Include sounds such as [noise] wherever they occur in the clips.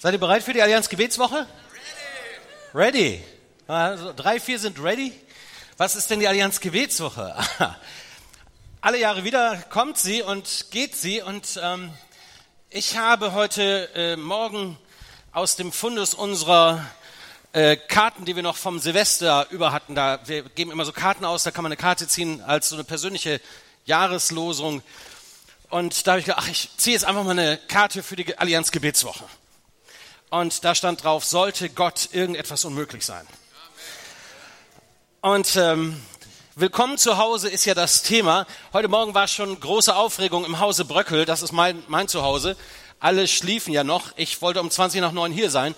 Seid ihr bereit für die Allianz Gebetswoche? Ready. Ready. Also drei, vier sind ready. Was ist denn die Allianz Gebetswoche? [laughs] Alle Jahre wieder kommt sie und geht sie und ähm, ich habe heute äh, Morgen aus dem Fundus unserer äh, Karten, die wir noch vom Silvester über hatten, da wir geben immer so Karten aus, da kann man eine Karte ziehen als so eine persönliche Jahreslosung. Und da habe ich gedacht, ach, ich ziehe jetzt einfach mal eine Karte für die Allianz Gebetswoche. Und da stand drauf, sollte Gott irgendetwas unmöglich sein. Und ähm, Willkommen zu Hause ist ja das Thema. Heute Morgen war schon große Aufregung im Hause Bröckel. Das ist mein, mein Zuhause. Alle schliefen ja noch. Ich wollte um 20 nach 9 hier sein.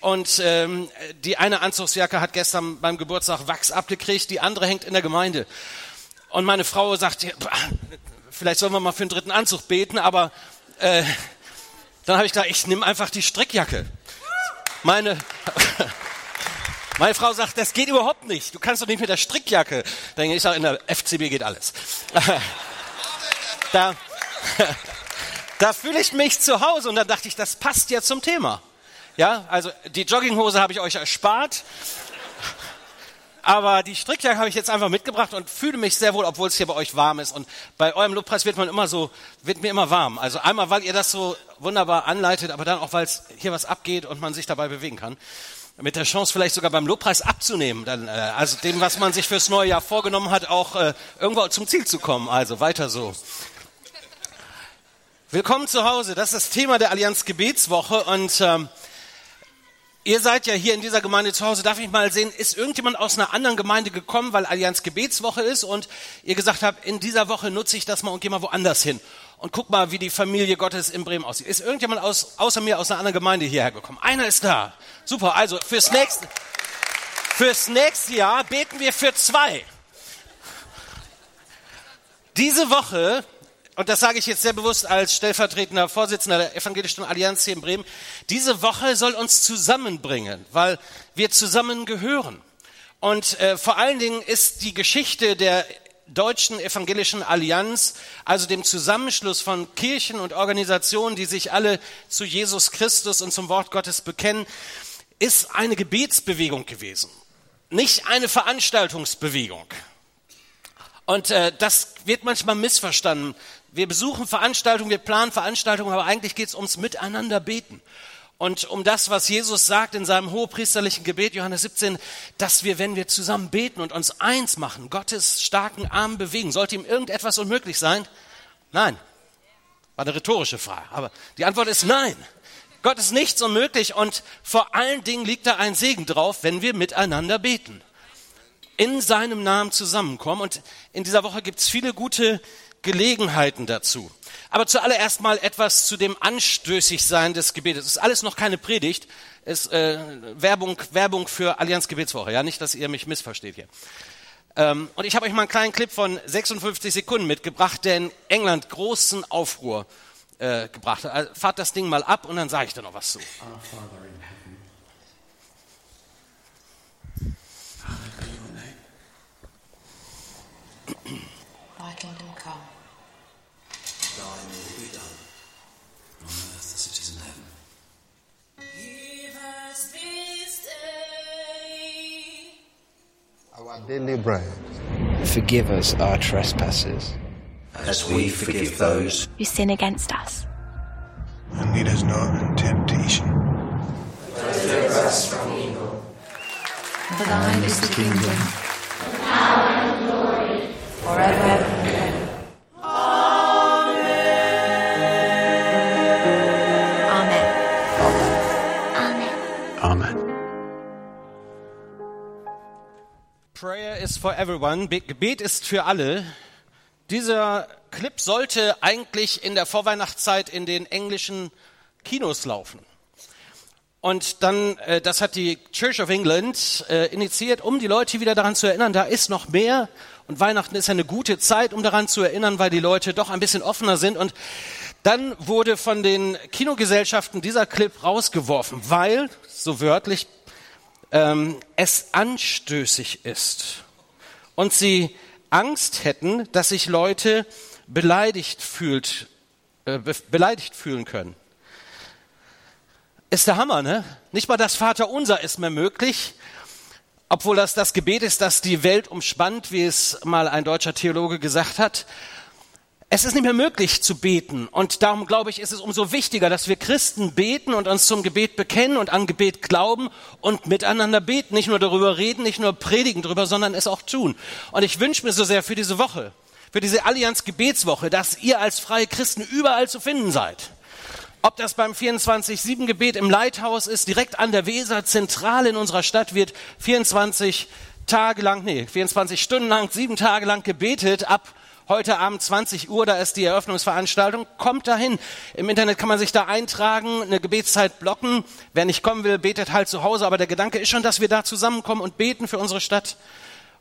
Und ähm, die eine Anzugsjacke hat gestern beim Geburtstag Wachs abgekriegt, die andere hängt in der Gemeinde. Und meine Frau sagt, vielleicht sollen wir mal für einen dritten Anzug beten, aber äh, dann habe ich gedacht, ich nehme einfach die Strickjacke. Meine, [laughs] meine Frau sagt, das geht überhaupt nicht. Du kannst doch nicht mit der Strickjacke. Dann ich sage, in der FCB geht alles. [laughs] Da, [laughs] da fühle ich mich zu Hause und da dachte ich, das passt ja zum Thema. Ja, also die Jogginghose habe ich euch erspart. Aber die Strickjacke habe ich jetzt einfach mitgebracht und fühle mich sehr wohl, obwohl es hier bei euch warm ist. Und bei eurem Lobpreis wird man immer so, wird mir immer warm. Also einmal, weil ihr das so wunderbar anleitet, aber dann auch, weil es hier was abgeht und man sich dabei bewegen kann. Mit der Chance vielleicht sogar beim Lobpreis abzunehmen, dann, äh, also dem, was man sich fürs neue Jahr vorgenommen hat, auch äh, irgendwo zum Ziel zu kommen. Also weiter so. Willkommen zu Hause. Das ist das Thema der Allianz Gebetswoche und ähm, Ihr seid ja hier in dieser Gemeinde zu Hause. Darf ich mal sehen, ist irgendjemand aus einer anderen Gemeinde gekommen, weil Allianz Gebetswoche ist und ihr gesagt habt, in dieser Woche nutze ich das mal und gehe mal woanders hin und guck mal, wie die Familie Gottes in Bremen aussieht. Ist irgendjemand aus, außer mir aus einer anderen Gemeinde hierher gekommen? Einer ist da. Super. Also fürs nächste, fürs nächste Jahr beten wir für zwei. Diese Woche und das sage ich jetzt sehr bewusst als stellvertretender Vorsitzender der Evangelischen Allianz hier in Bremen, diese Woche soll uns zusammenbringen, weil wir zusammengehören. Und äh, vor allen Dingen ist die Geschichte der deutschen evangelischen Allianz, also dem Zusammenschluss von Kirchen und Organisationen, die sich alle zu Jesus Christus und zum Wort Gottes bekennen, ist eine Gebetsbewegung gewesen, nicht eine Veranstaltungsbewegung. Und äh, das wird manchmal missverstanden wir besuchen Veranstaltungen, wir planen Veranstaltungen, aber eigentlich geht es ums Miteinander beten. Und um das, was Jesus sagt in seinem hohepriesterlichen Gebet, Johannes 17, dass wir, wenn wir zusammen beten und uns eins machen, Gottes starken Arm bewegen, sollte ihm irgendetwas unmöglich sein? Nein. War eine rhetorische Frage. Aber die Antwort ist nein. Gott ist nichts unmöglich und vor allen Dingen liegt da ein Segen drauf, wenn wir miteinander beten. In seinem Namen zusammenkommen. Und in dieser Woche gibt es viele gute Gelegenheiten dazu. Aber zuallererst mal etwas zu dem Anstößigsein des Gebetes. Es ist alles noch keine Predigt, es ist äh, Werbung, Werbung für Allianz Gebetswoche. Ja, nicht, dass ihr mich missversteht hier. Ähm, und ich habe euch mal einen kleinen Clip von 56 Sekunden mitgebracht, der in England großen Aufruhr äh, gebracht hat. Also, fahrt das Ding mal ab und dann sage ich da noch was zu. Daily bread. Forgive us our trespasses, as we forgive those who sin against us. And lead us not in temptation. Deliver us from evil. For thine is the kingdom, the power, and glory, forever is for everyone. Gebet ist für alle. Dieser Clip sollte eigentlich in der Vorweihnachtszeit in den englischen Kinos laufen. Und dann, äh, das hat die Church of England äh, initiiert, um die Leute wieder daran zu erinnern, da ist noch mehr. Und Weihnachten ist eine gute Zeit, um daran zu erinnern, weil die Leute doch ein bisschen offener sind. Und dann wurde von den Kinogesellschaften dieser Clip rausgeworfen, weil, so wörtlich, ähm, es anstößig ist und sie Angst hätten, dass sich Leute beleidigt fühlt, äh, beleidigt fühlen können. ist der Hammer, ne? Nicht mal das Vaterunser ist mehr möglich, obwohl das das Gebet ist, das die Welt umspannt, wie es mal ein deutscher Theologe gesagt hat. Es ist nicht mehr möglich zu beten. Und darum glaube ich, ist es umso wichtiger, dass wir Christen beten und uns zum Gebet bekennen und an Gebet glauben und miteinander beten. Nicht nur darüber reden, nicht nur predigen darüber, sondern es auch tun. Und ich wünsche mir so sehr für diese Woche, für diese Allianz Gebetswoche, dass ihr als freie Christen überall zu finden seid. Ob das beim 24-7 Gebet im Leithaus ist, direkt an der Weser, zentral in unserer Stadt wird 24 Tage lang, nee, 24 Stunden lang, sieben Tage lang gebetet ab heute Abend 20 Uhr, da ist die Eröffnungsveranstaltung. Kommt dahin. Im Internet kann man sich da eintragen, eine Gebetszeit blocken. Wer nicht kommen will, betet halt zu Hause. Aber der Gedanke ist schon, dass wir da zusammenkommen und beten für unsere Stadt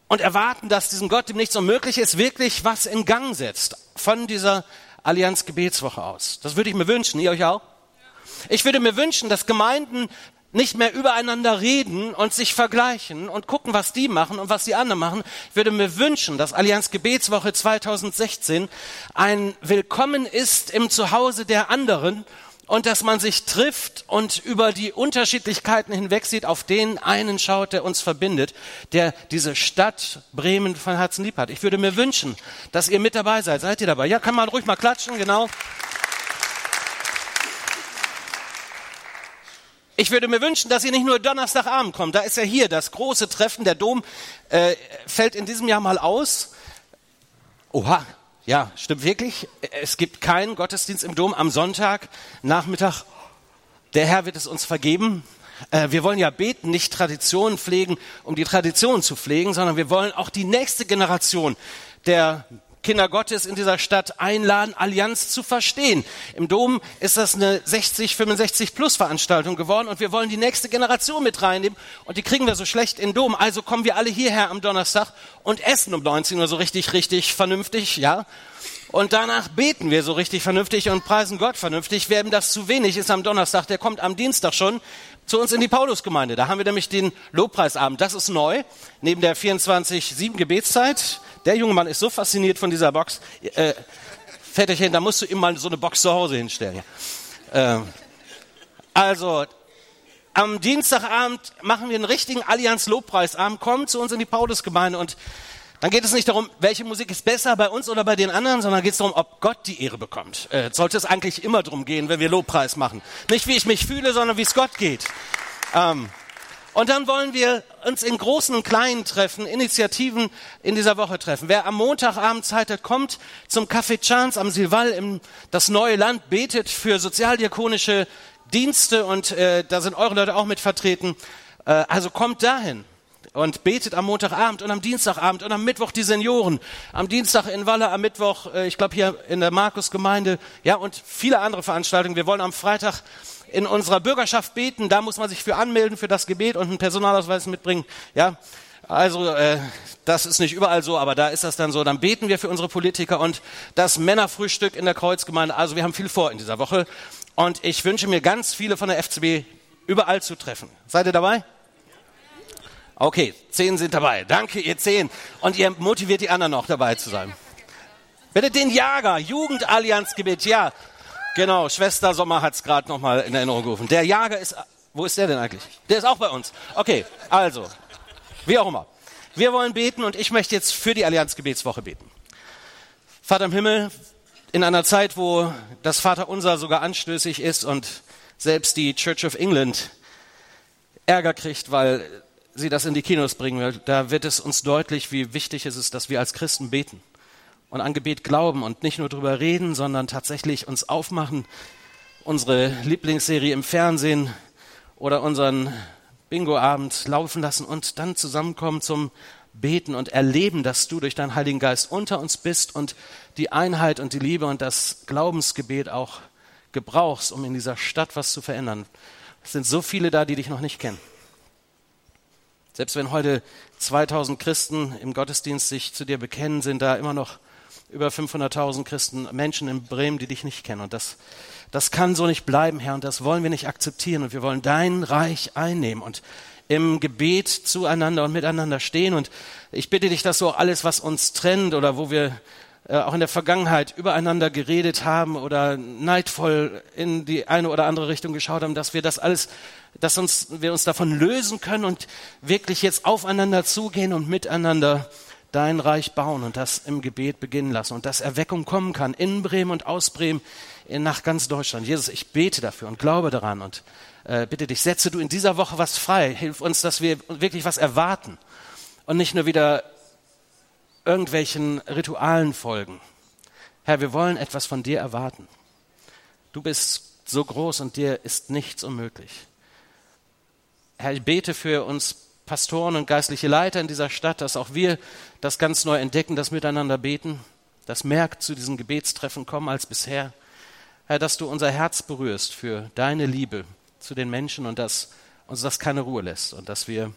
und erwarten, dass diesem Gott, dem nichts unmöglich ist, wirklich was in Gang setzt von dieser Allianz Gebetswoche aus. Das würde ich mir wünschen. Ihr euch auch? Ich würde mir wünschen, dass Gemeinden nicht mehr übereinander reden und sich vergleichen und gucken, was die machen und was die anderen machen. Ich würde mir wünschen, dass Allianz Gebetswoche 2016 ein Willkommen ist im Zuhause der anderen und dass man sich trifft und über die Unterschiedlichkeiten hinweg sieht, auf den einen schaut, der uns verbindet, der diese Stadt Bremen von Herzen lieb hat. Ich würde mir wünschen, dass ihr mit dabei seid. Seid ihr dabei? Ja, kann man ruhig mal klatschen, genau. Ich würde mir wünschen, dass ihr nicht nur Donnerstagabend kommt. Da ist ja hier das große Treffen. Der Dom äh, fällt in diesem Jahr mal aus. Oha, ja, stimmt wirklich. Es gibt keinen Gottesdienst im Dom am Sonntag Nachmittag. Der Herr wird es uns vergeben. Äh, wir wollen ja beten, nicht Traditionen pflegen, um die Tradition zu pflegen, sondern wir wollen auch die nächste Generation der Kinder Gottes in dieser Stadt einladen, Allianz zu verstehen. Im Dom ist das eine 60, 65 plus Veranstaltung geworden und wir wollen die nächste Generation mit reinnehmen und die kriegen wir so schlecht in Dom. Also kommen wir alle hierher am Donnerstag und essen um 19 Uhr so richtig, richtig vernünftig, ja. Und danach beten wir so richtig vernünftig und preisen Gott vernünftig. Wer ihm das zu wenig ist am Donnerstag, der kommt am Dienstag schon zu uns in die Paulusgemeinde. Da haben wir nämlich den Lobpreisabend. Das ist neu. Neben der 24-7 Gebetszeit der junge Mann ist so fasziniert von dieser Box. Äh, Väterchen, da musst du ihm mal so eine Box zu Hause hinstellen. Ja. Äh, also, am Dienstagabend machen wir einen richtigen Allianz-Lobpreisabend. Kommt zu uns in die Paulusgemeinde und dann geht es nicht darum, welche Musik ist besser bei uns oder bei den anderen, sondern geht es darum, ob Gott die Ehre bekommt. Äh, sollte es eigentlich immer darum gehen, wenn wir Lobpreis machen. Nicht wie ich mich fühle, sondern wie es Gott geht. Ähm, und dann wollen wir uns in großen und kleinen Treffen, Initiativen in dieser Woche treffen. Wer am Montagabend Zeit hat, kommt zum Café Chance am Silval im das neue Land, betet für sozialdiakonische Dienste und äh, da sind eure Leute auch mit vertreten. Äh, also kommt dahin und betet am Montagabend und am Dienstagabend und am Mittwoch die Senioren, am Dienstag in Walle, am Mittwoch, äh, ich glaube hier in der Markusgemeinde, ja und viele andere Veranstaltungen. Wir wollen am Freitag in unserer Bürgerschaft beten, da muss man sich für anmelden für das Gebet und einen Personalausweis mitbringen. Ja, also äh, das ist nicht überall so, aber da ist das dann so. Dann beten wir für unsere Politiker und das Männerfrühstück in der Kreuzgemeinde. Also wir haben viel vor in dieser Woche und ich wünsche mir ganz viele von der FCB überall zu treffen. Seid ihr dabei? Okay, zehn sind dabei. Danke, ihr zehn. Und ihr motiviert die anderen noch dabei zu sein. Bitte den Jager, Jugendallianzgebet, ja. Genau, Schwester Sommer hat es gerade nochmal in Erinnerung gerufen. Der Jager ist, wo ist der denn eigentlich? Der ist auch bei uns. Okay, also, wie auch immer. Wir wollen beten und ich möchte jetzt für die Allianz Gebetswoche beten. Vater im Himmel, in einer Zeit, wo das Vaterunser sogar anstößig ist und selbst die Church of England Ärger kriegt, weil sie das in die Kinos bringen will, da wird es uns deutlich, wie wichtig es ist, dass wir als Christen beten und an Gebet glauben und nicht nur drüber reden, sondern tatsächlich uns aufmachen, unsere Lieblingsserie im Fernsehen oder unseren Bingo-Abend laufen lassen und dann zusammenkommen zum Beten und erleben, dass du durch deinen Heiligen Geist unter uns bist und die Einheit und die Liebe und das Glaubensgebet auch gebrauchst, um in dieser Stadt was zu verändern. Es sind so viele da, die dich noch nicht kennen. Selbst wenn heute 2000 Christen im Gottesdienst sich zu dir bekennen, sind da immer noch über 500.000 Christen, Menschen in Bremen, die dich nicht kennen. Und das, das kann so nicht bleiben, Herr, und das wollen wir nicht akzeptieren. Und wir wollen dein Reich einnehmen und im Gebet zueinander und miteinander stehen. Und ich bitte dich, dass so alles, was uns trennt oder wo wir äh, auch in der Vergangenheit übereinander geredet haben oder neidvoll in die eine oder andere Richtung geschaut haben, dass wir das alles, dass uns, wir uns davon lösen können und wirklich jetzt aufeinander zugehen und miteinander dein Reich bauen und das im Gebet beginnen lassen und dass Erweckung kommen kann in Bremen und aus Bremen nach ganz Deutschland. Jesus, ich bete dafür und glaube daran und äh, bitte dich, setze du in dieser Woche was frei. Hilf uns, dass wir wirklich was erwarten und nicht nur wieder irgendwelchen Ritualen folgen. Herr, wir wollen etwas von dir erwarten. Du bist so groß und dir ist nichts unmöglich. Herr, ich bete für uns Pastoren und geistliche Leiter in dieser Stadt, dass auch wir das ganz neu entdecken, das Miteinander beten, das merkt zu diesen Gebetstreffen kommen als bisher. Herr, dass du unser Herz berührst für deine Liebe zu den Menschen und dass uns das keine Ruhe lässt und dass wir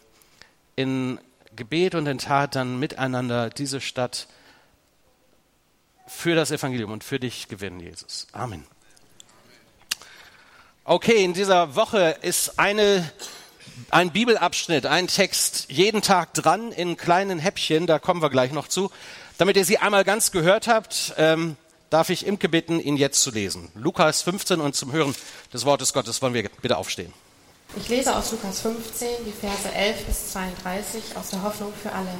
in Gebet und in Tat dann miteinander diese Stadt für das Evangelium und für dich gewinnen, Jesus. Amen. Okay, in dieser Woche ist eine ein Bibelabschnitt, ein Text jeden Tag dran in kleinen Häppchen, da kommen wir gleich noch zu. Damit ihr sie einmal ganz gehört habt, ähm, darf ich Imke bitten, ihn jetzt zu lesen. Lukas 15 und zum Hören des Wortes Gottes wollen wir bitte aufstehen. Ich lese aus Lukas 15 die Verse 11 bis 32 aus der Hoffnung für alle.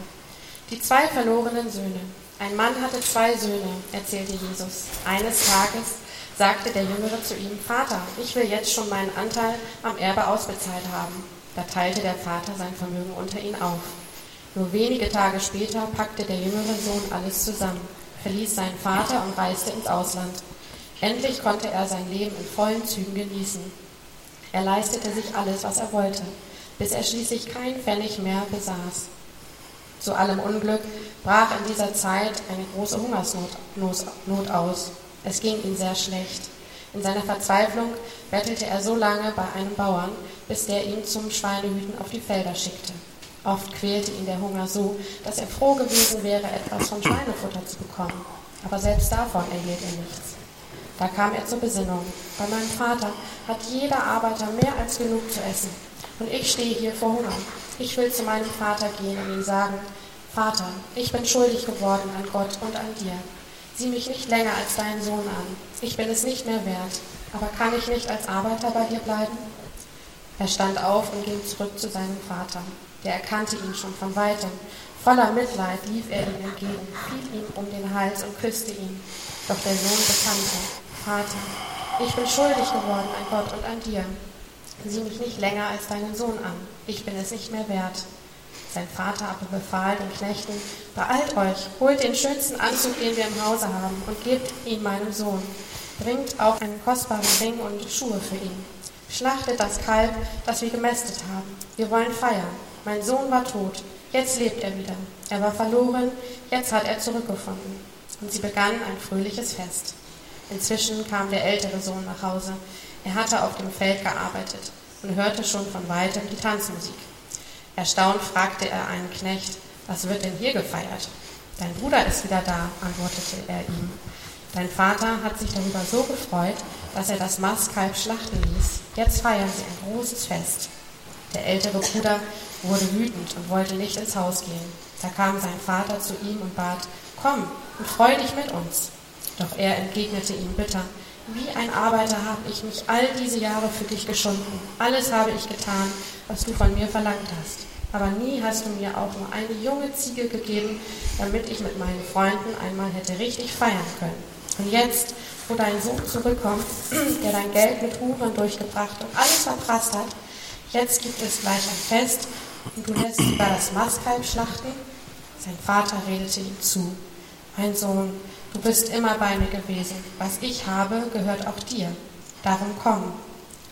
Die zwei verlorenen Söhne. Ein Mann hatte zwei Söhne, erzählte Jesus. Eines Tages sagte der Jüngere zu ihm, Vater, ich will jetzt schon meinen Anteil am Erbe ausbezahlt haben. Da teilte der Vater sein Vermögen unter ihn auf. Nur wenige Tage später packte der jüngere Sohn alles zusammen, verließ seinen Vater und reiste ins Ausland. Endlich konnte er sein Leben in vollen Zügen genießen. Er leistete sich alles, was er wollte, bis er schließlich kein Pfennig mehr besaß. Zu allem Unglück brach in dieser Zeit eine große Hungersnot Not aus. Es ging ihm sehr schlecht. In seiner Verzweiflung bettelte er so lange bei einem Bauern, bis der ihn zum Schweinehüten auf die Felder schickte. Oft quälte ihn der Hunger so, dass er froh gewesen wäre, etwas von Schweinefutter zu bekommen. Aber selbst davon erhielt er nichts. Da kam er zur Besinnung. Bei meinem Vater hat jeder Arbeiter mehr als genug zu essen. Und ich stehe hier vor Hunger. Ich will zu meinem Vater gehen und ihm sagen, Vater, ich bin schuldig geworden an Gott und an dir. Sieh mich nicht länger als deinen Sohn an. Ich bin es nicht mehr wert. Aber kann ich nicht als Arbeiter bei dir bleiben? Er stand auf und ging zurück zu seinem Vater. Der erkannte ihn schon von weitem. Voller Mitleid lief er ihm entgegen, fiel ihm um den Hals und küsste ihn. Doch der Sohn bekannte, Vater, ich bin schuldig geworden an Gott und an dir. Sieh mich nicht länger als deinen Sohn an. Ich bin es nicht mehr wert. Sein Vater aber befahl den Knechten, beeilt euch, holt den schönsten Anzug, den wir im Hause haben, und gebt ihn meinem Sohn. Bringt auch einen kostbaren Ring und Schuhe für ihn. Schlachtet das Kalb, das wir gemästet haben. Wir wollen feiern. Mein Sohn war tot, jetzt lebt er wieder. Er war verloren, jetzt hat er zurückgefunden. Und sie begannen ein fröhliches Fest. Inzwischen kam der ältere Sohn nach Hause. Er hatte auf dem Feld gearbeitet und hörte schon von weitem die Tanzmusik. Erstaunt fragte er einen Knecht, was wird denn hier gefeiert? Dein Bruder ist wieder da, antwortete er ihm. Dein Vater hat sich darüber so gefreut, dass er das Mastkalb schlachten ließ. Jetzt feiern sie ein großes Fest. Der ältere Bruder wurde wütend und wollte nicht ins Haus gehen. Da kam sein Vater zu ihm und bat, komm und freu dich mit uns. Doch er entgegnete ihm bitter, wie ein Arbeiter habe ich mich all diese Jahre für dich geschunden. Alles habe ich getan, was du von mir verlangt hast. Aber nie hast du mir auch nur eine junge Ziege gegeben, damit ich mit meinen Freunden einmal hätte richtig feiern können. Und jetzt, wo dein Sohn zurückkommt, [clears throat] der dein Geld mit Huren durchgebracht und alles verprasst hat, jetzt gibt es gleich ein Fest und du lässt sogar das Mastkalb schlachten? Sein Vater redete ihm zu. Mein Sohn, du bist immer bei mir gewesen. Was ich habe, gehört auch dir. Darum komm.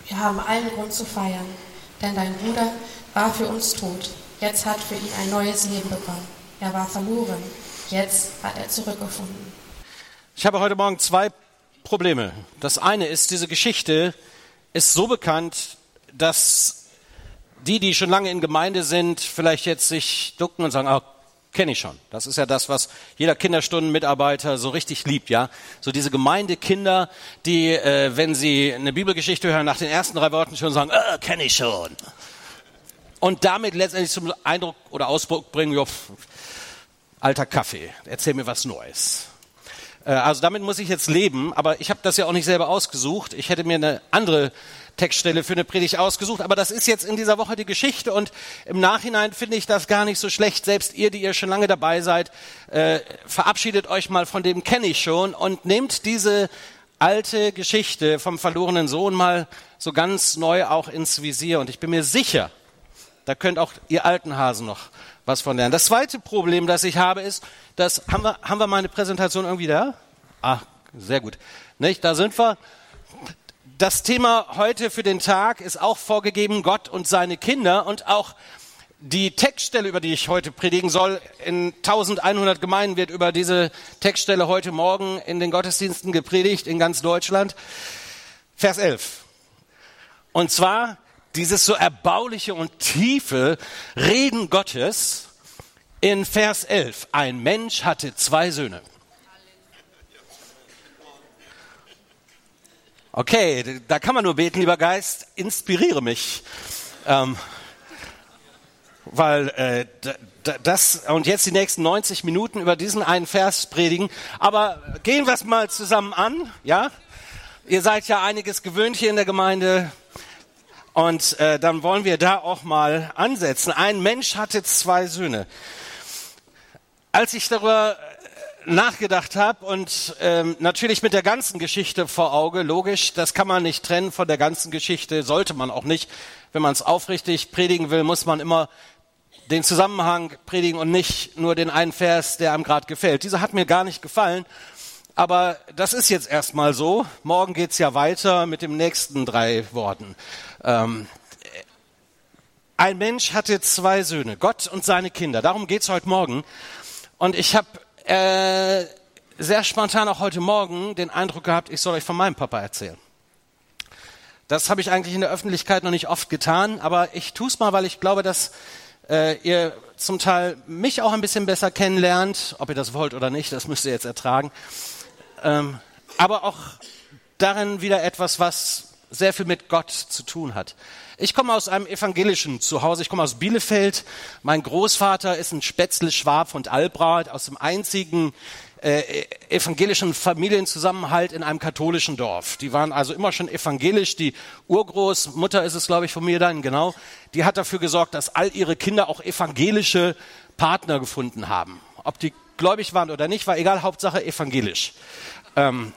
Wir haben allen Grund zu feiern, denn dein Bruder war für uns tot. Jetzt hat für ihn ein neues Leben begonnen. Er war verloren. Jetzt hat er zurückgefunden. Ich habe heute Morgen zwei Probleme. Das eine ist, diese Geschichte ist so bekannt, dass die, die schon lange in Gemeinde sind, vielleicht jetzt sich ducken und sagen, oh, kenne ich schon. Das ist ja das, was jeder Kinderstundenmitarbeiter so richtig liebt, ja. So diese Gemeindekinder, die, äh, wenn sie eine Bibelgeschichte hören, nach den ersten drei Worten schon sagen, oh, kenne ich schon. Und damit letztendlich zum Eindruck oder Ausdruck bringen, jo, alter Kaffee, erzähl mir was Neues. Äh, also damit muss ich jetzt leben, aber ich habe das ja auch nicht selber ausgesucht. Ich hätte mir eine andere Textstelle für eine Predigt ausgesucht, aber das ist jetzt in dieser Woche die Geschichte und im Nachhinein finde ich das gar nicht so schlecht. Selbst ihr, die ihr schon lange dabei seid, äh, verabschiedet euch mal von dem kenne ich schon und nehmt diese alte Geschichte vom verlorenen Sohn mal so ganz neu auch ins Visier und ich bin mir sicher, da könnt auch ihr alten Hasen noch was von lernen. Das zweite Problem, das ich habe, ist, dass haben wir haben wir meine Präsentation irgendwie da? Ah, sehr gut. Nicht? Da sind wir. Das Thema heute für den Tag ist auch vorgegeben, Gott und seine Kinder und auch die Textstelle, über die ich heute predigen soll, in 1100 Gemeinden wird über diese Textstelle heute Morgen in den Gottesdiensten gepredigt in ganz Deutschland. Vers 11. Und zwar dieses so erbauliche und tiefe Reden Gottes in Vers 11. Ein Mensch hatte zwei Söhne. Okay, da kann man nur beten, lieber Geist, inspiriere mich. Ähm, weil äh, das und jetzt die nächsten 90 Minuten über diesen einen Vers predigen. Aber gehen wir es mal zusammen an, ja? Ihr seid ja einiges gewöhnt hier in der Gemeinde. Und äh, dann wollen wir da auch mal ansetzen. Ein Mensch hatte zwei Söhne. Als ich darüber nachgedacht habe und ähm, natürlich mit der ganzen Geschichte vor Auge, logisch, das kann man nicht trennen von der ganzen Geschichte, sollte man auch nicht. Wenn man es aufrichtig predigen will, muss man immer den Zusammenhang predigen und nicht nur den einen Vers, der einem gerade gefällt. Dieser hat mir gar nicht gefallen, aber das ist jetzt erstmal so. Morgen geht's ja weiter mit den nächsten drei Worten. Ähm, ein Mensch hatte zwei Söhne, Gott und seine Kinder. Darum geht's heute Morgen. Und ich habe äh, sehr spontan auch heute Morgen den Eindruck gehabt, ich soll euch von meinem Papa erzählen. Das habe ich eigentlich in der Öffentlichkeit noch nicht oft getan, aber ich tue es mal, weil ich glaube, dass äh, ihr zum Teil mich auch ein bisschen besser kennenlernt. Ob ihr das wollt oder nicht, das müsst ihr jetzt ertragen. Ähm, aber auch darin wieder etwas, was sehr viel mit Gott zu tun hat. Ich komme aus einem evangelischen Zuhause. Ich komme aus Bielefeld. Mein Großvater ist ein Spätzle Schwab von Albrat aus dem einzigen äh, evangelischen Familienzusammenhalt in einem katholischen Dorf. Die waren also immer schon evangelisch. Die Urgroßmutter ist es, glaube ich, von mir dann, genau. Die hat dafür gesorgt, dass all ihre Kinder auch evangelische Partner gefunden haben. Ob die gläubig waren oder nicht, war egal, Hauptsache evangelisch. Ähm,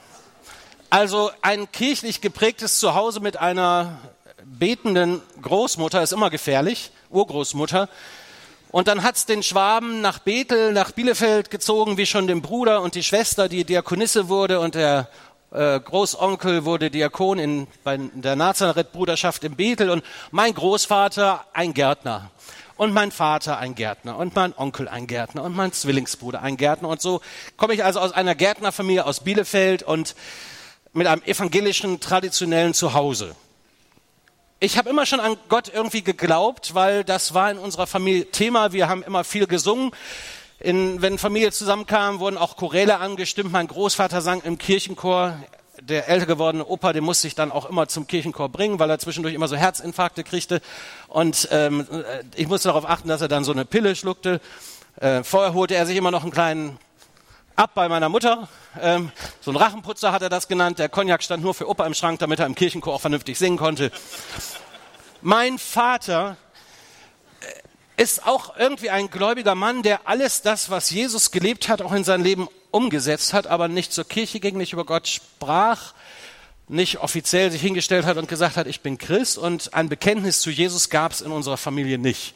also ein kirchlich geprägtes Zuhause mit einer betenden Großmutter ist immer gefährlich, Urgroßmutter. Und dann hat's den Schwaben nach Bethel, nach Bielefeld gezogen, wie schon den Bruder und die Schwester, die Diakonisse wurde. Und der äh, Großonkel wurde Diakon in, bei der Nazareth-Bruderschaft in Bethel. Und mein Großvater ein Gärtner. Und mein Vater ein Gärtner. Und mein Onkel ein Gärtner. Und mein Zwillingsbruder ein Gärtner. Und so komme ich also aus einer Gärtnerfamilie aus Bielefeld. Und mit einem evangelischen traditionellen Zuhause ich habe immer schon an Gott irgendwie geglaubt, weil das war in unserer Familie Thema. Wir haben immer viel gesungen. In, wenn Familie zusammenkam, wurden auch Choräle angestimmt. Mein Großvater sang im Kirchenchor. Der älter gewordene Opa, den musste ich dann auch immer zum Kirchenchor bringen, weil er zwischendurch immer so Herzinfarkte kriegte. Und ähm, ich musste darauf achten, dass er dann so eine Pille schluckte. Äh, vorher holte er sich immer noch einen kleinen ab bei meiner Mutter. Ähm, so ein Rachenputzer hat er das genannt. Der Cognac stand nur für Opa im Schrank, damit er im Kirchenchor auch vernünftig singen konnte. Mein Vater äh, ist auch irgendwie ein gläubiger Mann, der alles das, was Jesus gelebt hat, auch in sein Leben umgesetzt hat, aber nicht zur Kirche ging, nicht über Gott sprach, nicht offiziell sich hingestellt hat und gesagt hat, ich bin Christ und ein Bekenntnis zu Jesus gab es in unserer Familie nicht.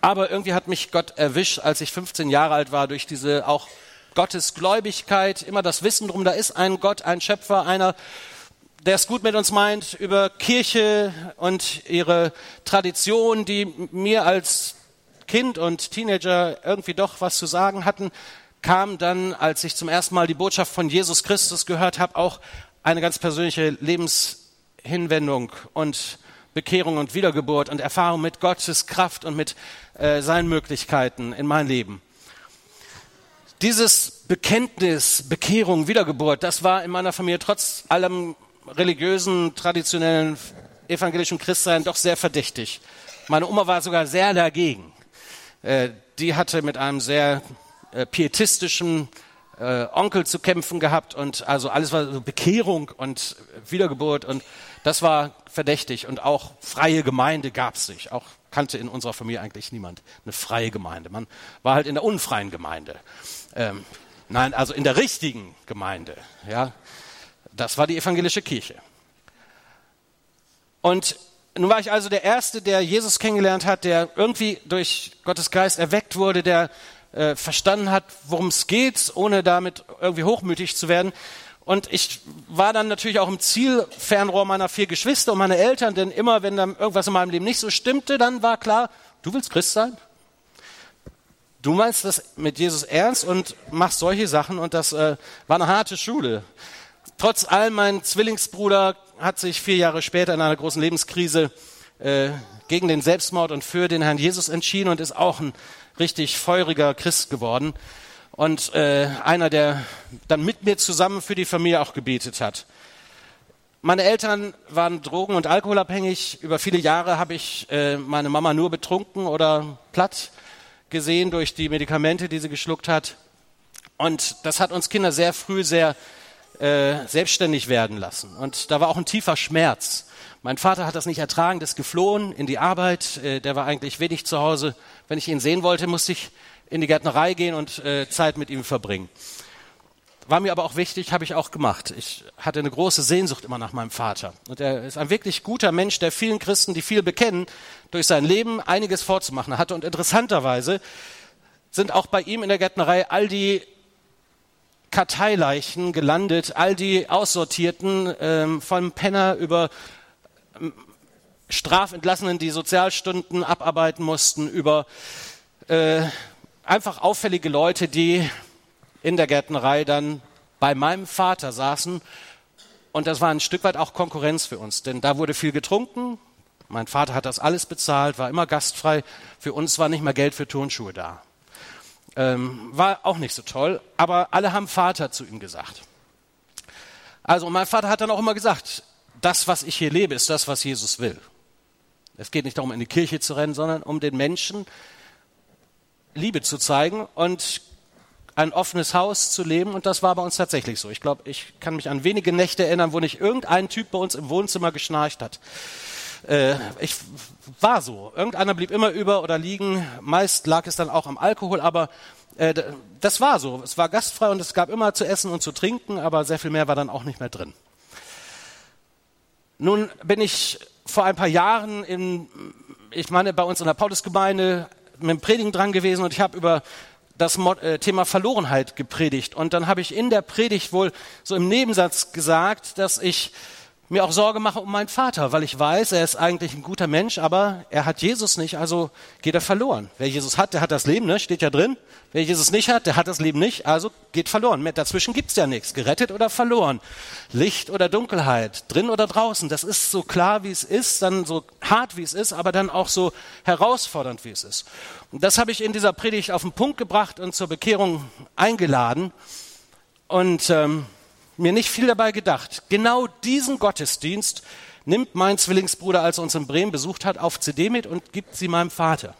Aber irgendwie hat mich Gott erwischt, als ich 15 Jahre alt war, durch diese auch Gottesgläubigkeit, immer das Wissen drum, da ist ein Gott, ein Schöpfer, einer, der es gut mit uns meint, über Kirche und ihre Tradition, die mir als Kind und Teenager irgendwie doch was zu sagen hatten, kam dann, als ich zum ersten Mal die Botschaft von Jesus Christus gehört habe, auch eine ganz persönliche Lebenshinwendung. Und Bekehrung und Wiedergeburt und Erfahrung mit Gottes Kraft und mit äh, seinen Möglichkeiten in mein Leben. Dieses Bekenntnis, Bekehrung, Wiedergeburt, das war in meiner Familie trotz allem religiösen, traditionellen, evangelischen Christsein doch sehr verdächtig. Meine Oma war sogar sehr dagegen. Äh, die hatte mit einem sehr äh, pietistischen äh, Onkel zu kämpfen gehabt und also alles war so Bekehrung und Wiedergeburt und das war verdächtig und auch freie Gemeinde gab es nicht. Auch kannte in unserer Familie eigentlich niemand eine freie Gemeinde. Man war halt in der unfreien Gemeinde. Ähm, nein, also in der richtigen Gemeinde. Ja, das war die evangelische Kirche. Und nun war ich also der Erste, der Jesus kennengelernt hat, der irgendwie durch Gottes Geist erweckt wurde, der äh, verstanden hat, worum es geht, ohne damit irgendwie hochmütig zu werden. Und ich war dann natürlich auch im Zielfernrohr meiner vier Geschwister und meiner Eltern, denn immer, wenn dann irgendwas in meinem Leben nicht so stimmte, dann war klar, du willst Christ sein? Du meinst das mit Jesus ernst und machst solche Sachen und das äh, war eine harte Schule. Trotz allem, mein Zwillingsbruder hat sich vier Jahre später in einer großen Lebenskrise äh, gegen den Selbstmord und für den Herrn Jesus entschieden und ist auch ein richtig feuriger Christ geworden und äh, einer, der dann mit mir zusammen für die Familie auch gebetet hat. Meine Eltern waren drogen- und alkoholabhängig. Über viele Jahre habe ich äh, meine Mama nur betrunken oder platt gesehen durch die Medikamente, die sie geschluckt hat. Und das hat uns Kinder sehr früh sehr äh, selbstständig werden lassen. Und da war auch ein tiefer Schmerz. Mein Vater hat das nicht ertragen, ist geflohen in die Arbeit. Äh, der war eigentlich wenig zu Hause. Wenn ich ihn sehen wollte, musste ich in die Gärtnerei gehen und äh, Zeit mit ihm verbringen. War mir aber auch wichtig, habe ich auch gemacht. Ich hatte eine große Sehnsucht immer nach meinem Vater. Und er ist ein wirklich guter Mensch, der vielen Christen, die viel bekennen, durch sein Leben einiges vorzumachen hatte. Und interessanterweise sind auch bei ihm in der Gärtnerei all die Karteileichen gelandet, all die Aussortierten, ähm, vom Penner über ähm, Strafentlassenen, die Sozialstunden abarbeiten mussten, über äh, einfach auffällige Leute, die in der Gärtnerei dann bei meinem Vater saßen. Und das war ein Stück weit auch Konkurrenz für uns, denn da wurde viel getrunken. Mein Vater hat das alles bezahlt, war immer gastfrei. Für uns war nicht mehr Geld für Turnschuhe da. Ähm, war auch nicht so toll, aber alle haben Vater zu ihm gesagt. Also mein Vater hat dann auch immer gesagt, das, was ich hier lebe, ist das, was Jesus will. Es geht nicht darum, in die Kirche zu rennen, sondern um den Menschen Liebe zu zeigen und ein offenes Haus zu leben. Und das war bei uns tatsächlich so. Ich glaube, ich kann mich an wenige Nächte erinnern, wo nicht irgendein Typ bei uns im Wohnzimmer geschnarcht hat. Äh, ich war so. Irgendeiner blieb immer über oder liegen. Meist lag es dann auch am Alkohol, aber äh, das war so. Es war gastfrei und es gab immer zu essen und zu trinken, aber sehr viel mehr war dann auch nicht mehr drin. Nun bin ich vor ein paar Jahren in, ich meine, bei uns in der Paulusgemeinde mit dem Predigen dran gewesen und ich habe über das äh, Thema Verlorenheit gepredigt. Und dann habe ich in der Predigt wohl so im Nebensatz gesagt, dass ich mir auch Sorge mache um meinen Vater, weil ich weiß, er ist eigentlich ein guter Mensch, aber er hat Jesus nicht, also geht er verloren. Wer Jesus hat, der hat das Leben, ne? steht ja drin. Wer Jesus nicht hat, der hat das Leben nicht, also geht verloren. Dazwischen gibt's ja nichts, gerettet oder verloren, Licht oder Dunkelheit, drin oder draußen. Das ist so klar, wie es ist, dann so hart, wie es ist, aber dann auch so herausfordernd, wie es ist. Und das habe ich in dieser Predigt auf den Punkt gebracht und zur Bekehrung eingeladen. Und ähm, mir nicht viel dabei gedacht. Genau diesen Gottesdienst nimmt mein Zwillingsbruder, als er uns in Bremen besucht hat, auf CD mit und gibt sie meinem Vater,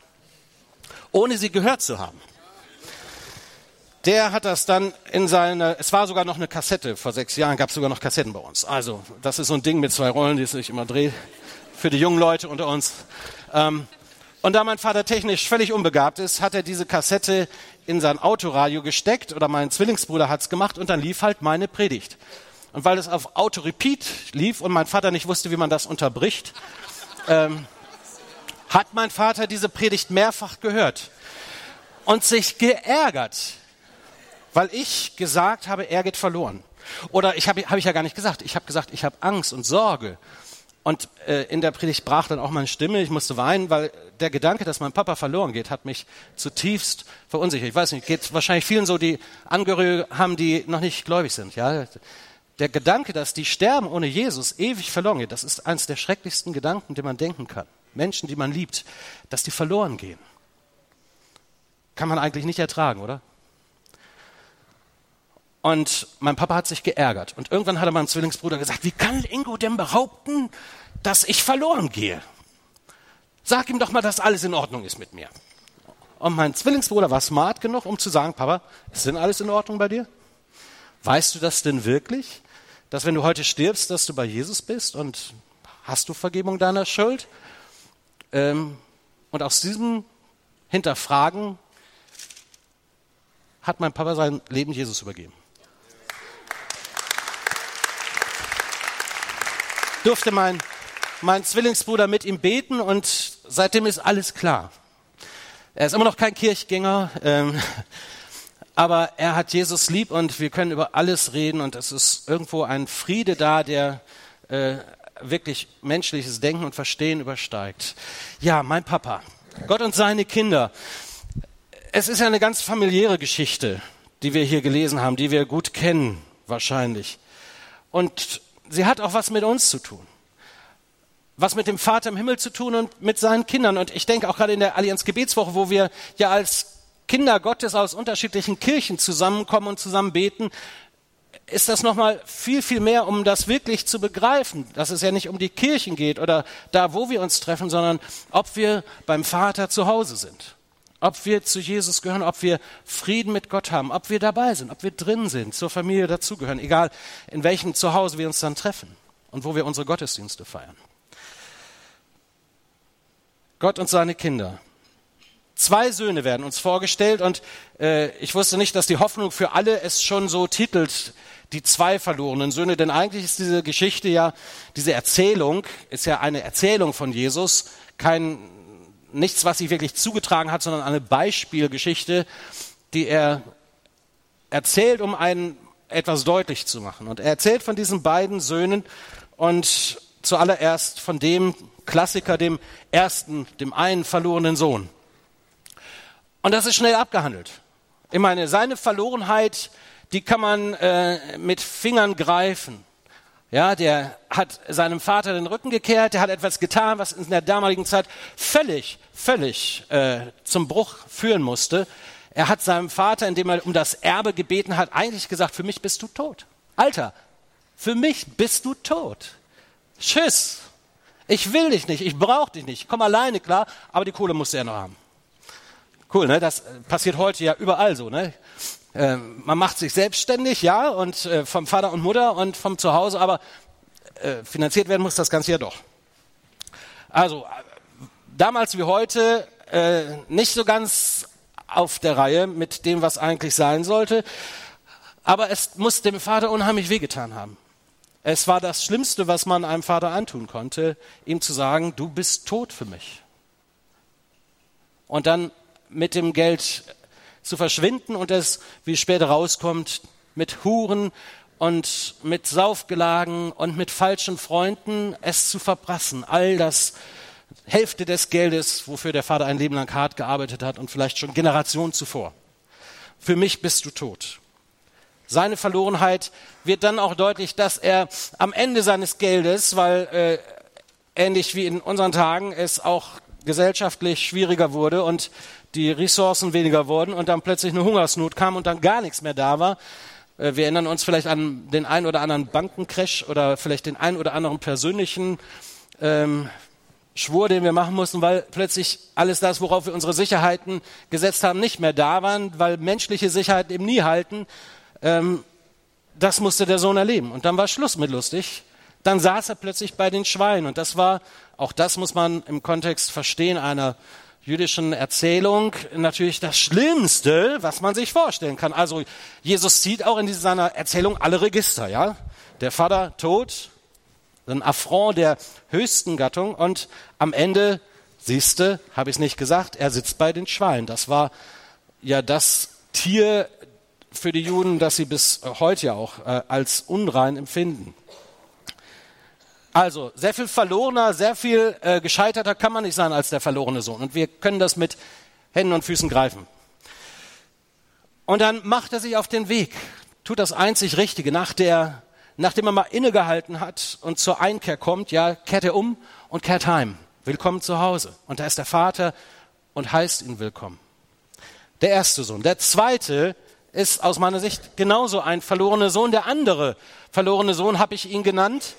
ohne sie gehört zu haben. Der hat das dann in seine, es war sogar noch eine Kassette, vor sechs Jahren gab es sogar noch Kassetten bei uns. Also, das ist so ein Ding mit zwei Rollen, die sich immer dreht, für die jungen Leute unter uns. Ähm, und da mein Vater technisch völlig unbegabt ist, hat er diese Kassette in sein Autoradio gesteckt oder mein Zwillingsbruder hat's gemacht und dann lief halt meine Predigt. Und weil es auf Auto-Repeat lief und mein Vater nicht wusste, wie man das unterbricht, ähm, hat mein Vater diese Predigt mehrfach gehört und sich geärgert, weil ich gesagt habe, er geht verloren. Oder ich habe hab ich ja gar nicht gesagt. Ich habe gesagt, ich habe Angst und Sorge und äh, in der Predigt brach dann auch meine Stimme. Ich musste weinen, weil der Gedanke, dass mein Papa verloren geht, hat mich zutiefst verunsichert. Ich weiß nicht, geht wahrscheinlich vielen so, die Angehörige haben, die noch nicht gläubig sind. Ja, der Gedanke, dass die sterben ohne Jesus ewig verloren geht, das ist eines der schrecklichsten Gedanken, den man denken kann. Menschen, die man liebt, dass die verloren gehen, kann man eigentlich nicht ertragen, oder? Und mein Papa hat sich geärgert. Und irgendwann hat er meinem Zwillingsbruder gesagt, wie kann Ingo denn behaupten, dass ich verloren gehe? Sag ihm doch mal, dass alles in Ordnung ist mit mir. Und mein Zwillingsbruder war smart genug, um zu sagen, Papa, ist denn alles in Ordnung bei dir? Weißt du das denn wirklich? Dass wenn du heute stirbst, dass du bei Jesus bist und hast du Vergebung deiner Schuld? Ähm, und aus diesem Hinterfragen hat mein Papa sein Leben Jesus übergeben. Durfte mein, mein Zwillingsbruder mit ihm beten und seitdem ist alles klar. Er ist immer noch kein Kirchgänger, ähm, [laughs] aber er hat Jesus lieb und wir können über alles reden und es ist irgendwo ein Friede da, der äh, wirklich menschliches Denken und Verstehen übersteigt. Ja, mein Papa, Gott und seine Kinder. Es ist ja eine ganz familiäre Geschichte, die wir hier gelesen haben, die wir gut kennen, wahrscheinlich. Und sie hat auch was mit uns zu tun. Was mit dem Vater im Himmel zu tun und mit seinen Kindern. Und ich denke auch gerade in der Allianz Gebetswoche, wo wir ja als Kinder Gottes aus unterschiedlichen Kirchen zusammenkommen und zusammen beten, ist das nochmal viel, viel mehr, um das wirklich zu begreifen, dass es ja nicht um die Kirchen geht oder da, wo wir uns treffen, sondern ob wir beim Vater zu Hause sind ob wir zu Jesus gehören, ob wir Frieden mit Gott haben, ob wir dabei sind, ob wir drin sind, zur Familie dazugehören, egal in welchem Zuhause wir uns dann treffen und wo wir unsere Gottesdienste feiern. Gott und seine Kinder. Zwei Söhne werden uns vorgestellt und äh, ich wusste nicht, dass die Hoffnung für alle es schon so titelt, die zwei verlorenen Söhne, denn eigentlich ist diese Geschichte ja, diese Erzählung, ist ja eine Erzählung von Jesus, kein nichts, was sich wirklich zugetragen hat, sondern eine Beispielgeschichte, die er erzählt, um einen etwas deutlich zu machen. Und er erzählt von diesen beiden Söhnen und zuallererst von dem Klassiker, dem ersten, dem einen verlorenen Sohn. Und das ist schnell abgehandelt. Ich meine, seine Verlorenheit, die kann man äh, mit Fingern greifen. Ja, der hat seinem Vater den Rücken gekehrt, der hat etwas getan, was in der damaligen Zeit völlig, völlig äh, zum Bruch führen musste. Er hat seinem Vater, indem er um das Erbe gebeten hat, eigentlich gesagt, für mich bist du tot. Alter, für mich bist du tot. Tschüss. Ich will dich nicht, ich brauche dich nicht, ich komme alleine klar, aber die Kohle musst du ja noch haben. Cool, ne? Das passiert heute ja überall so, ne? Äh, man macht sich selbstständig, ja, und äh, vom Vater und Mutter und vom Zuhause, aber äh, finanziert werden muss das Ganze ja doch. Also äh, damals wie heute äh, nicht so ganz auf der Reihe mit dem, was eigentlich sein sollte, aber es muss dem Vater unheimlich wehgetan haben. Es war das Schlimmste, was man einem Vater antun konnte, ihm zu sagen, du bist tot für mich. Und dann mit dem Geld zu verschwinden und es, wie später rauskommt, mit Huren und mit Saufgelagen und mit falschen Freunden es zu verprassen. All das Hälfte des Geldes, wofür der Vater ein Leben lang hart gearbeitet hat und vielleicht schon Generationen zuvor. Für mich bist du tot. Seine Verlorenheit wird dann auch deutlich, dass er am Ende seines Geldes, weil äh, ähnlich wie in unseren Tagen es auch gesellschaftlich schwieriger wurde und die Ressourcen weniger wurden und dann plötzlich eine Hungersnot kam und dann gar nichts mehr da war. Äh, wir erinnern uns vielleicht an den einen oder anderen Bankencrash oder vielleicht den einen oder anderen persönlichen ähm, Schwur, den wir machen mussten, weil plötzlich alles das, worauf wir unsere Sicherheiten gesetzt haben, nicht mehr da waren, weil menschliche Sicherheiten eben nie halten. Ähm, das musste der Sohn erleben. Und dann war Schluss mit lustig. Dann saß er plötzlich bei den Schweinen. Und das war, auch das muss man im Kontext verstehen, einer jüdischen Erzählung natürlich das Schlimmste, was man sich vorstellen kann. Also Jesus zieht auch in seiner Erzählung alle Register, ja. Der Vater tot, ein Affront der höchsten Gattung und am Ende, siehste, habe ich es nicht gesagt, er sitzt bei den Schweinen. Das war ja das Tier für die Juden, das sie bis heute ja auch äh, als unrein empfinden. Also sehr viel verlorener, sehr viel äh, gescheiterter kann man nicht sein als der verlorene Sohn. Und wir können das mit Händen und Füßen greifen. Und dann macht er sich auf den Weg, tut das einzig Richtige. Nach der, nachdem er mal innegehalten hat und zur Einkehr kommt, ja, kehrt er um und kehrt heim. Willkommen zu Hause. Und da ist der Vater und heißt ihn willkommen. Der erste Sohn. Der zweite ist aus meiner Sicht genauso ein verlorener Sohn. Der andere verlorene Sohn habe ich ihn genannt.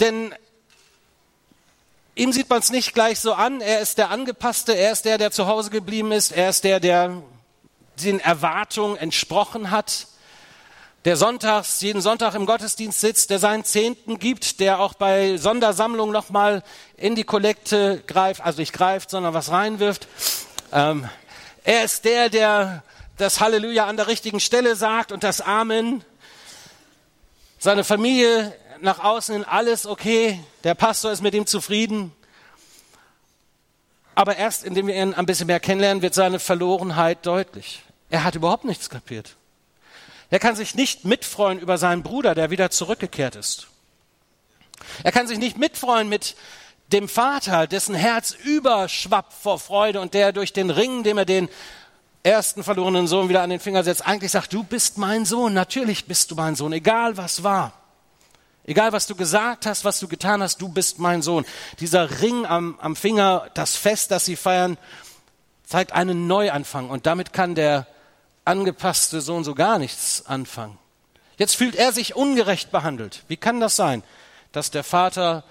Denn ihm sieht man es nicht gleich so an. Er ist der Angepasste, er ist der, der zu Hause geblieben ist, er ist der, der den Erwartungen entsprochen hat. der sonntags, jeden Sonntag im Gottesdienst sitzt, der seinen Zehnten gibt, der auch bei Sondersammlungen nochmal in die Kollekte greift, also nicht greift, sondern was reinwirft. Ähm, er ist der, der das Halleluja an der richtigen Stelle sagt und das Amen. Seine Familie nach außen hin alles okay. Der Pastor ist mit ihm zufrieden. Aber erst indem wir ihn ein bisschen mehr kennenlernen, wird seine Verlorenheit deutlich. Er hat überhaupt nichts kapiert. Er kann sich nicht mitfreuen über seinen Bruder, der wieder zurückgekehrt ist. Er kann sich nicht mitfreuen mit dem Vater, dessen Herz überschwappt vor Freude und der durch den Ring, dem er den ersten verlorenen Sohn wieder an den Finger setzt, eigentlich sagt, du bist mein Sohn, natürlich bist du mein Sohn, egal was war. Egal was du gesagt hast, was du getan hast, du bist mein Sohn. Dieser Ring am, am Finger, das Fest, das sie feiern, zeigt einen Neuanfang und damit kann der angepasste Sohn so gar nichts anfangen. Jetzt fühlt er sich ungerecht behandelt. Wie kann das sein, dass der Vater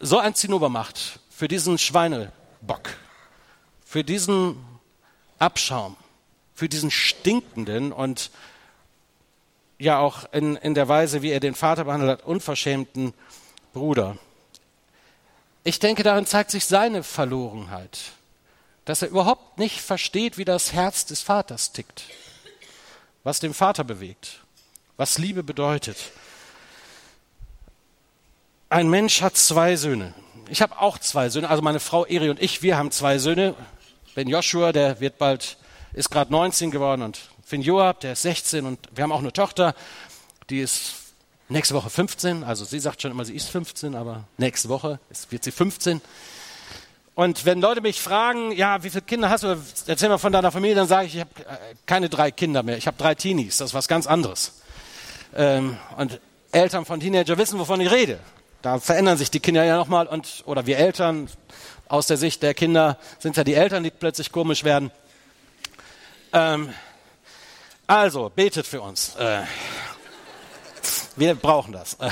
so ein Zinnober macht für diesen Schweinebock, für diesen Abschaum, für diesen stinkenden und ja auch in, in der Weise, wie er den Vater behandelt hat, unverschämten Bruder. Ich denke, darin zeigt sich seine Verlorenheit dass er überhaupt nicht versteht, wie das Herz des Vaters tickt, was den Vater bewegt, was Liebe bedeutet. Ein Mensch hat zwei Söhne. Ich habe auch zwei Söhne, also meine Frau Eri und ich, wir haben zwei Söhne. Ben Joshua, der wird bald, ist gerade 19 geworden und Finn Joab, der ist 16 und wir haben auch eine Tochter, die ist nächste Woche 15, also sie sagt schon immer, sie ist 15, aber nächste Woche wird sie 15. Und wenn Leute mich fragen, ja, wie viele Kinder hast du, erzähl mal von deiner Familie, dann sage ich, ich habe äh, keine drei Kinder mehr, ich habe drei Teenies, das ist was ganz anderes. Ähm, und Eltern von Teenager wissen, wovon ich rede. Da verändern sich die Kinder ja nochmal und, oder wir Eltern, aus der Sicht der Kinder sind ja die Eltern, die plötzlich komisch werden. Ähm, also, betet für uns. Äh, wir brauchen das. [laughs]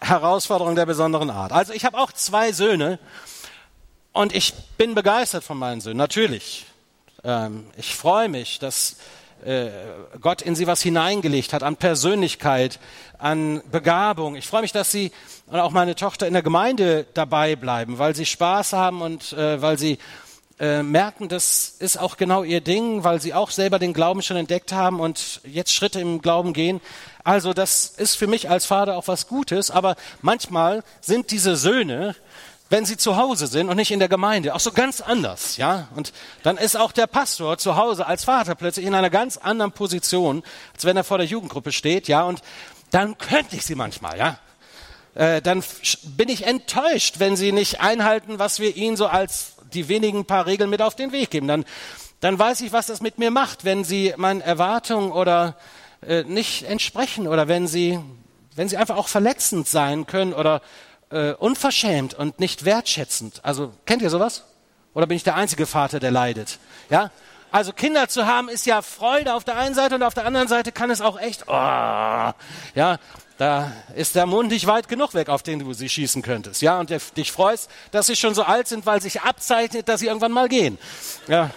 Herausforderung der besonderen Art. Also ich habe auch zwei Söhne und ich bin begeistert von meinen Söhnen, natürlich. Ähm, ich freue mich, dass äh, Gott in sie was hineingelegt hat an Persönlichkeit, an Begabung. Ich freue mich, dass sie und auch meine Tochter in der Gemeinde dabei bleiben, weil sie Spaß haben und äh, weil sie äh, merken, das ist auch genau ihr Ding, weil sie auch selber den Glauben schon entdeckt haben und jetzt Schritte im Glauben gehen. Also das ist für mich als Vater auch was Gutes, aber manchmal sind diese Söhne, wenn sie zu Hause sind und nicht in der Gemeinde, auch so ganz anders, ja. Und dann ist auch der Pastor zu Hause als Vater plötzlich in einer ganz anderen Position, als wenn er vor der Jugendgruppe steht, ja. Und dann könnte ich sie manchmal, ja. Äh, dann bin ich enttäuscht, wenn sie nicht einhalten, was wir ihnen so als die wenigen paar Regeln mit auf den Weg geben. Dann, dann weiß ich, was das mit mir macht, wenn sie meinen Erwartungen oder äh, nicht entsprechen oder wenn sie, wenn sie einfach auch verletzend sein können oder äh, unverschämt und nicht wertschätzend. Also kennt ihr sowas? Oder bin ich der einzige Vater, der leidet? Ja? Also Kinder zu haben ist ja Freude auf der einen Seite und auf der anderen Seite kann es auch echt, oh, ja, da ist der Mund nicht weit genug weg, auf den du sie schießen könntest, ja, und dich freust, dass sie schon so alt sind, weil sich abzeichnet, dass sie irgendwann mal gehen. Ja.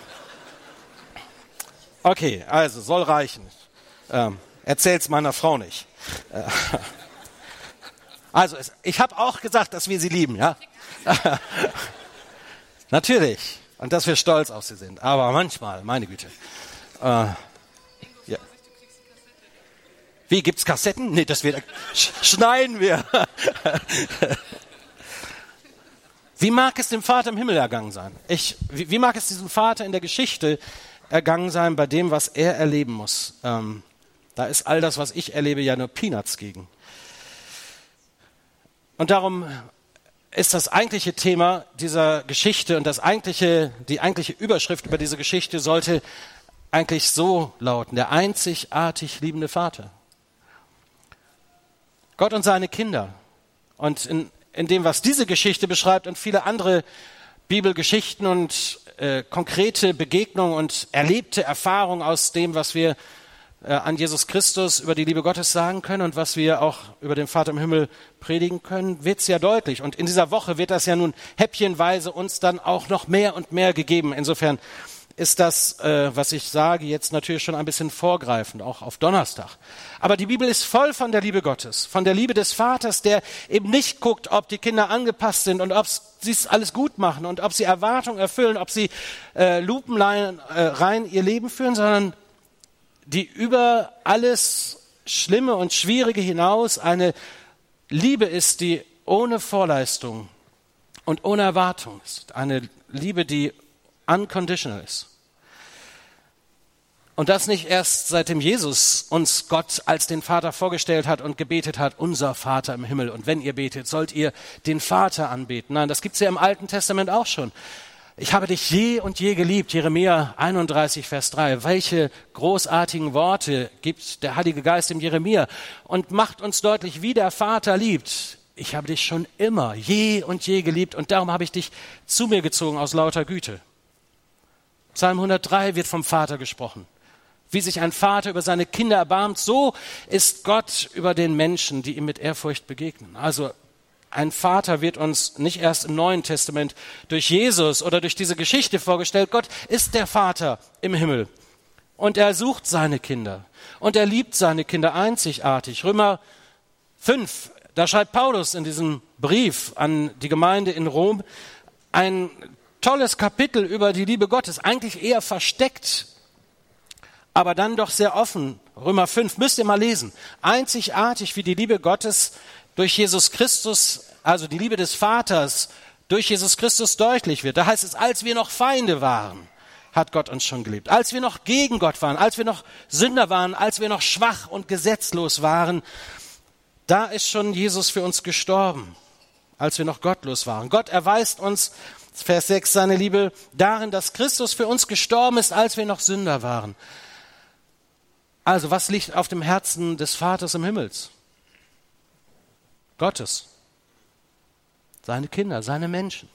Okay, also soll reichen. Ähm, erzähl's meiner Frau nicht. Äh, [laughs] also, ich habe auch gesagt, dass wir sie lieben, ja. [laughs] Natürlich. Und dass wir stolz auf sie sind. Aber manchmal, meine Güte. Äh. Wie, gibt's Kassetten? Nee, das wird, sch schneiden wir. wie mag es dem Vater im Himmel ergangen sein? Ich, wie, wie, mag es diesem Vater in der Geschichte ergangen sein bei dem, was er erleben muss? Ähm, da ist all das, was ich erlebe, ja nur Peanuts gegen. Und darum ist das eigentliche Thema dieser Geschichte und das eigentliche, die eigentliche Überschrift über diese Geschichte sollte eigentlich so lauten, der einzigartig liebende Vater. Gott und seine Kinder. Und in, in dem, was diese Geschichte beschreibt und viele andere Bibelgeschichten und äh, konkrete Begegnungen und erlebte Erfahrungen aus dem, was wir äh, an Jesus Christus über die Liebe Gottes sagen können und was wir auch über den Vater im Himmel predigen können, wird es ja deutlich. Und in dieser Woche wird das ja nun häppchenweise uns dann auch noch mehr und mehr gegeben. Insofern ist das, äh, was ich sage, jetzt natürlich schon ein bisschen vorgreifend, auch auf Donnerstag. Aber die Bibel ist voll von der Liebe Gottes, von der Liebe des Vaters, der eben nicht guckt, ob die Kinder angepasst sind und ob sie es alles gut machen und ob sie Erwartungen erfüllen, ob sie äh, lupenrein äh, rein ihr Leben führen, sondern die über alles Schlimme und Schwierige hinaus eine Liebe ist, die ohne Vorleistung und ohne Erwartung ist. Eine Liebe, die unconditional ist. Und das nicht erst seitdem Jesus uns Gott als den Vater vorgestellt hat und gebetet hat, unser Vater im Himmel. Und wenn ihr betet, sollt ihr den Vater anbeten. Nein, das gibt's ja im Alten Testament auch schon. Ich habe dich je und je geliebt, Jeremia 31, Vers 3. Welche großartigen Worte gibt der Heilige Geist im Jeremia und macht uns deutlich, wie der Vater liebt. Ich habe dich schon immer, je und je geliebt und darum habe ich dich zu mir gezogen aus lauter Güte. Psalm 103 wird vom Vater gesprochen. Wie sich ein Vater über seine Kinder erbarmt, so ist Gott über den Menschen, die ihm mit Ehrfurcht begegnen. Also ein Vater wird uns nicht erst im Neuen Testament durch Jesus oder durch diese Geschichte vorgestellt. Gott ist der Vater im Himmel. Und er sucht seine Kinder. Und er liebt seine Kinder einzigartig. Römer 5, da schreibt Paulus in diesem Brief an die Gemeinde in Rom ein tolles Kapitel über die Liebe Gottes, eigentlich eher versteckt, aber dann doch sehr offen. Römer 5, müsst ihr mal lesen. Einzigartig, wie die Liebe Gottes durch Jesus Christus, also die Liebe des Vaters durch Jesus Christus deutlich wird. Da heißt es, als wir noch Feinde waren, hat Gott uns schon geliebt. Als wir noch gegen Gott waren, als wir noch Sünder waren, als wir noch schwach und gesetzlos waren, da ist schon Jesus für uns gestorben, als wir noch gottlos waren. Gott erweist uns Vers 6, seine Liebe darin, dass Christus für uns gestorben ist, als wir noch Sünder waren. Also, was liegt auf dem Herzen des Vaters im Himmels? Gottes. Seine Kinder, seine Menschen.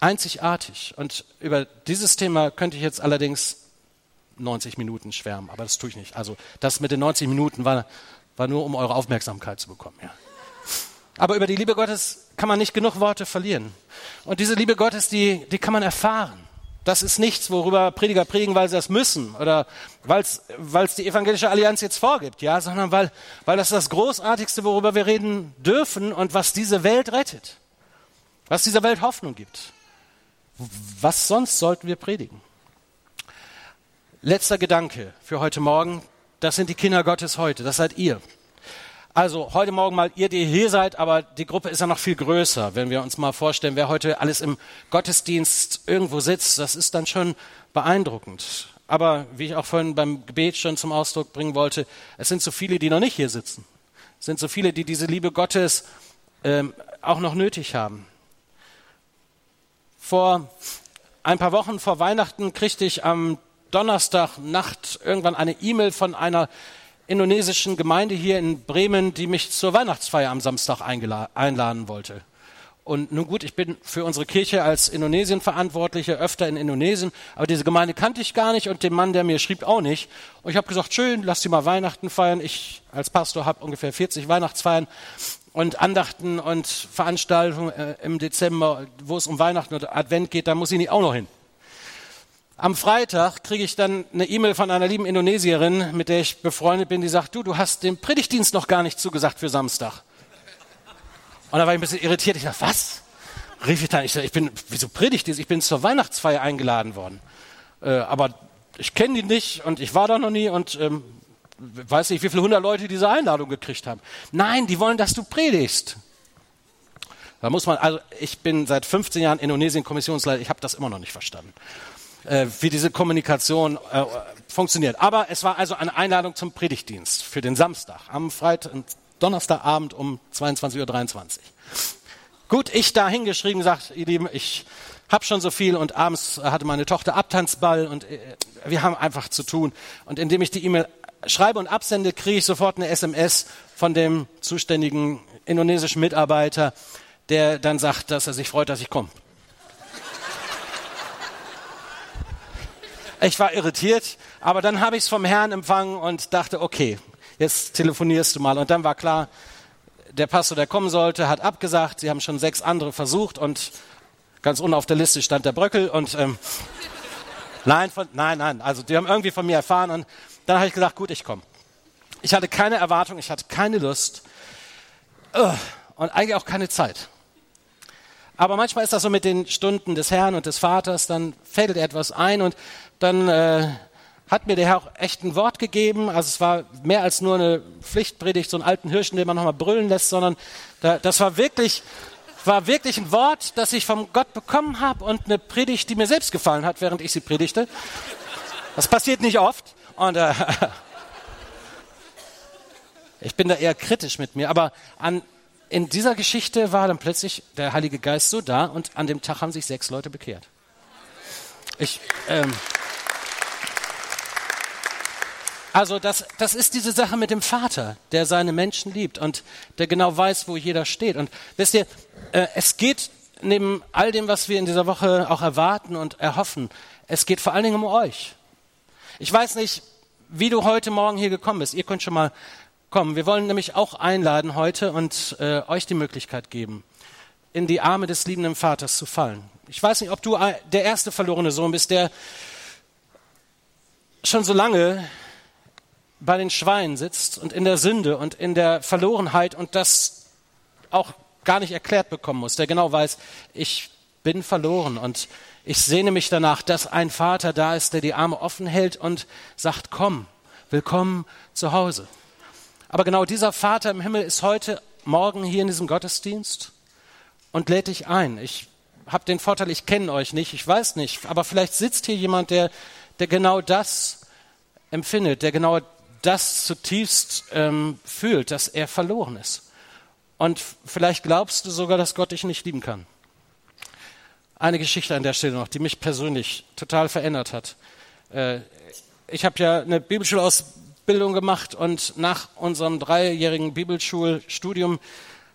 Einzigartig. Und über dieses Thema könnte ich jetzt allerdings 90 Minuten schwärmen, aber das tue ich nicht. Also, das mit den 90 Minuten war, war nur, um eure Aufmerksamkeit zu bekommen. Ja. Aber über die Liebe Gottes kann man nicht genug Worte verlieren. Und diese Liebe Gottes, die, die kann man erfahren. Das ist nichts, worüber Prediger predigen, weil sie das müssen oder weil es die evangelische Allianz jetzt vorgibt, ja, sondern weil, weil das das Großartigste, worüber wir reden dürfen und was diese Welt rettet, was dieser Welt Hoffnung gibt. Was sonst sollten wir predigen? Letzter Gedanke für heute Morgen, das sind die Kinder Gottes heute, das seid ihr. Also heute Morgen mal ihr, die hier seid, aber die Gruppe ist ja noch viel größer. Wenn wir uns mal vorstellen, wer heute alles im Gottesdienst irgendwo sitzt, das ist dann schon beeindruckend. Aber wie ich auch vorhin beim Gebet schon zum Ausdruck bringen wollte, es sind so viele, die noch nicht hier sitzen. Es sind so viele, die diese Liebe Gottes ähm, auch noch nötig haben. Vor ein paar Wochen vor Weihnachten kriegte ich am Donnerstagnacht irgendwann eine E-Mail von einer indonesischen Gemeinde hier in Bremen, die mich zur Weihnachtsfeier am Samstag einladen wollte. Und nun gut, ich bin für unsere Kirche als Indonesien-Verantwortlicher öfter in Indonesien, aber diese Gemeinde kannte ich gar nicht und den Mann, der mir schrieb, auch nicht. Und ich habe gesagt, schön, lass sie mal Weihnachten feiern. Ich als Pastor habe ungefähr 40 Weihnachtsfeiern und Andachten und Veranstaltungen äh, im Dezember, wo es um Weihnachten oder Advent geht, da muss ich nicht auch noch hin. Am Freitag kriege ich dann eine E-Mail von einer lieben Indonesierin, mit der ich befreundet bin, die sagt, du, du hast den Predigtdienst noch gar nicht zugesagt für Samstag. Und da war ich ein bisschen irritiert. Ich dachte, was? Rief ich dann, ich, ich bin, wieso Predigtdienst? Ich bin zur Weihnachtsfeier eingeladen worden. Äh, aber ich kenne die nicht und ich war da noch nie und ähm, weiß nicht, wie viele hundert Leute diese Einladung gekriegt haben. Nein, die wollen, dass du predigst. Da muss man, also ich bin seit 15 Jahren Indonesien-Kommissionsleiter, ich habe das immer noch nicht verstanden äh, wie diese Kommunikation äh, funktioniert. Aber es war also eine Einladung zum Predigtdienst für den Samstag, am Freitag, Donnerstagabend um 22.23 Uhr. Gut, ich da hingeschrieben, sagt, ihr Lieben, ich habe schon so viel und abends hatte meine Tochter Abtanzball und äh, wir haben einfach zu tun. Und indem ich die E-Mail schreibe und absende, kriege ich sofort eine SMS von dem zuständigen indonesischen Mitarbeiter, der dann sagt, dass er sich freut, dass ich komme. Ich war irritiert, aber dann habe ich es vom Herrn empfangen und dachte, okay, jetzt telefonierst du mal. Und dann war klar, der Pastor, der kommen sollte, hat abgesagt. Sie haben schon sechs andere versucht und Ganz unten auf der Liste stand der Bröckel und ähm, [laughs] nein, von, nein, nein. Also die haben irgendwie von mir erfahren und dann habe ich gesagt, gut, ich komme. Ich hatte keine Erwartung, ich hatte keine Lust und eigentlich auch keine Zeit. Aber manchmal ist das so mit den Stunden des Herrn und des Vaters, dann fädelt etwas ein und dann äh, hat mir der Herr auch echt ein Wort gegeben. Also es war mehr als nur eine Pflichtpredigt, so einen alten Hirschen, den man nochmal brüllen lässt, sondern da, das war wirklich, war wirklich ein Wort, das ich vom Gott bekommen habe und eine Predigt, die mir selbst gefallen hat, während ich sie predigte. Das passiert nicht oft und äh, [laughs] ich bin da eher kritisch mit mir, aber an, in dieser Geschichte war dann plötzlich der Heilige Geist so da und an dem Tag haben sich sechs Leute bekehrt. Ich, ähm, also das, das ist diese Sache mit dem Vater, der seine Menschen liebt und der genau weiß, wo jeder steht. Und wisst ihr, äh, es geht neben all dem, was wir in dieser Woche auch erwarten und erhoffen, es geht vor allen Dingen um euch. Ich weiß nicht, wie du heute Morgen hier gekommen bist. Ihr könnt schon mal kommen. Wir wollen nämlich auch einladen heute und äh, euch die Möglichkeit geben, in die Arme des liebenden Vaters zu fallen. Ich weiß nicht, ob du der erste verlorene Sohn bist, der schon so lange bei den Schweinen sitzt und in der Sünde und in der Verlorenheit und das auch gar nicht erklärt bekommen muss, der genau weiß, ich bin verloren und ich sehne mich danach, dass ein Vater da ist, der die Arme offen hält und sagt, komm, willkommen zu Hause. Aber genau dieser Vater im Himmel ist heute Morgen hier in diesem Gottesdienst und lädt dich ein. Ich habe den Vorteil, ich kenne euch nicht, ich weiß nicht, aber vielleicht sitzt hier jemand, der, der genau das empfindet, der genau das zutiefst ähm, fühlt, dass er verloren ist. Und vielleicht glaubst du sogar, dass Gott dich nicht lieben kann. Eine Geschichte an der Stelle noch, die mich persönlich total verändert hat. Äh, ich habe ja eine Bibelschulausbildung gemacht und nach unserem dreijährigen Bibelschulstudium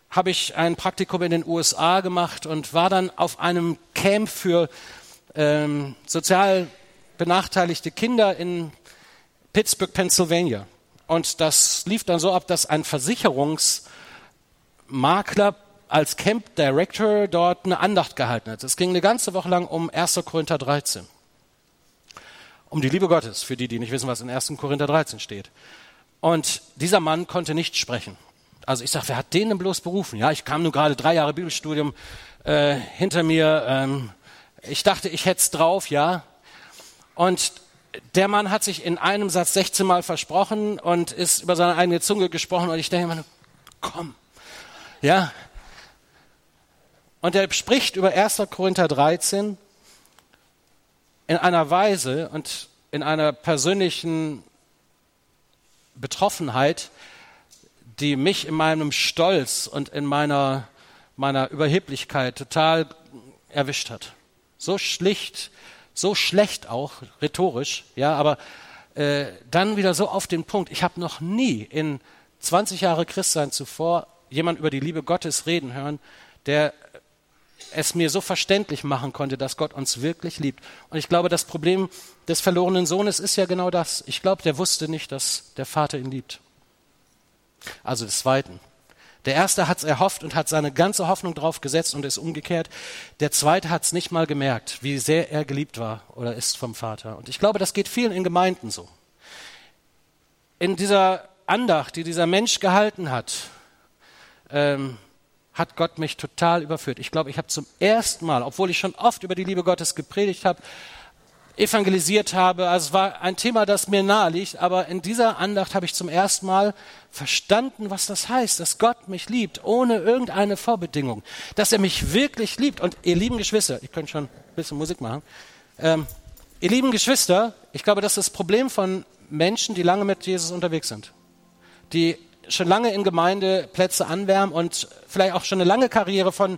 habe ich ein Praktikum in den USA gemacht und war dann auf einem Camp für ähm, sozial benachteiligte Kinder in Pittsburgh, Pennsylvania. Und das lief dann so ab, dass ein Versicherungsmakler als Camp Director dort eine Andacht gehalten hat. Es ging eine ganze Woche lang um 1. Korinther 13. Um die Liebe Gottes, für die, die nicht wissen, was in 1. Korinther 13 steht. Und dieser Mann konnte nicht sprechen. Also ich sage, wer hat den denn bloß berufen? Ja, ich kam nun gerade drei Jahre Bibelstudium äh, hinter mir. Ähm, ich dachte, ich hätte es drauf, ja. Und der Mann hat sich in einem Satz 16 Mal versprochen und ist über seine eigene Zunge gesprochen und ich denke immer, komm, ja. Und er spricht über 1. Korinther 13 in einer Weise und in einer persönlichen Betroffenheit, die mich in meinem Stolz und in meiner, meiner Überheblichkeit total erwischt hat. So schlicht, so schlecht auch, rhetorisch, ja, aber äh, dann wieder so auf den Punkt. Ich habe noch nie in 20 Jahre Christsein zuvor jemand über die Liebe Gottes reden hören, der es mir so verständlich machen konnte, dass Gott uns wirklich liebt. Und ich glaube, das Problem des verlorenen Sohnes ist ja genau das. Ich glaube, der wusste nicht, dass der Vater ihn liebt. Also des Zweiten. Der erste hat es erhofft und hat seine ganze Hoffnung drauf gesetzt und ist umgekehrt. Der zweite hat es nicht mal gemerkt, wie sehr er geliebt war oder ist vom Vater. Und ich glaube, das geht vielen in Gemeinden so. In dieser Andacht, die dieser Mensch gehalten hat, ähm, hat Gott mich total überführt. Ich glaube, ich habe zum ersten Mal, obwohl ich schon oft über die Liebe Gottes gepredigt habe, evangelisiert habe. Also es war ein Thema, das mir nahe liegt, aber in dieser Andacht habe ich zum ersten Mal verstanden, was das heißt, dass Gott mich liebt, ohne irgendeine Vorbedingung, dass er mich wirklich liebt. Und ihr lieben Geschwister, ich könnte schon ein bisschen Musik machen, ähm, ihr lieben Geschwister, ich glaube, das ist das Problem von Menschen, die lange mit Jesus unterwegs sind, die schon lange in Gemeindeplätze anwärmen und vielleicht auch schon eine lange Karriere von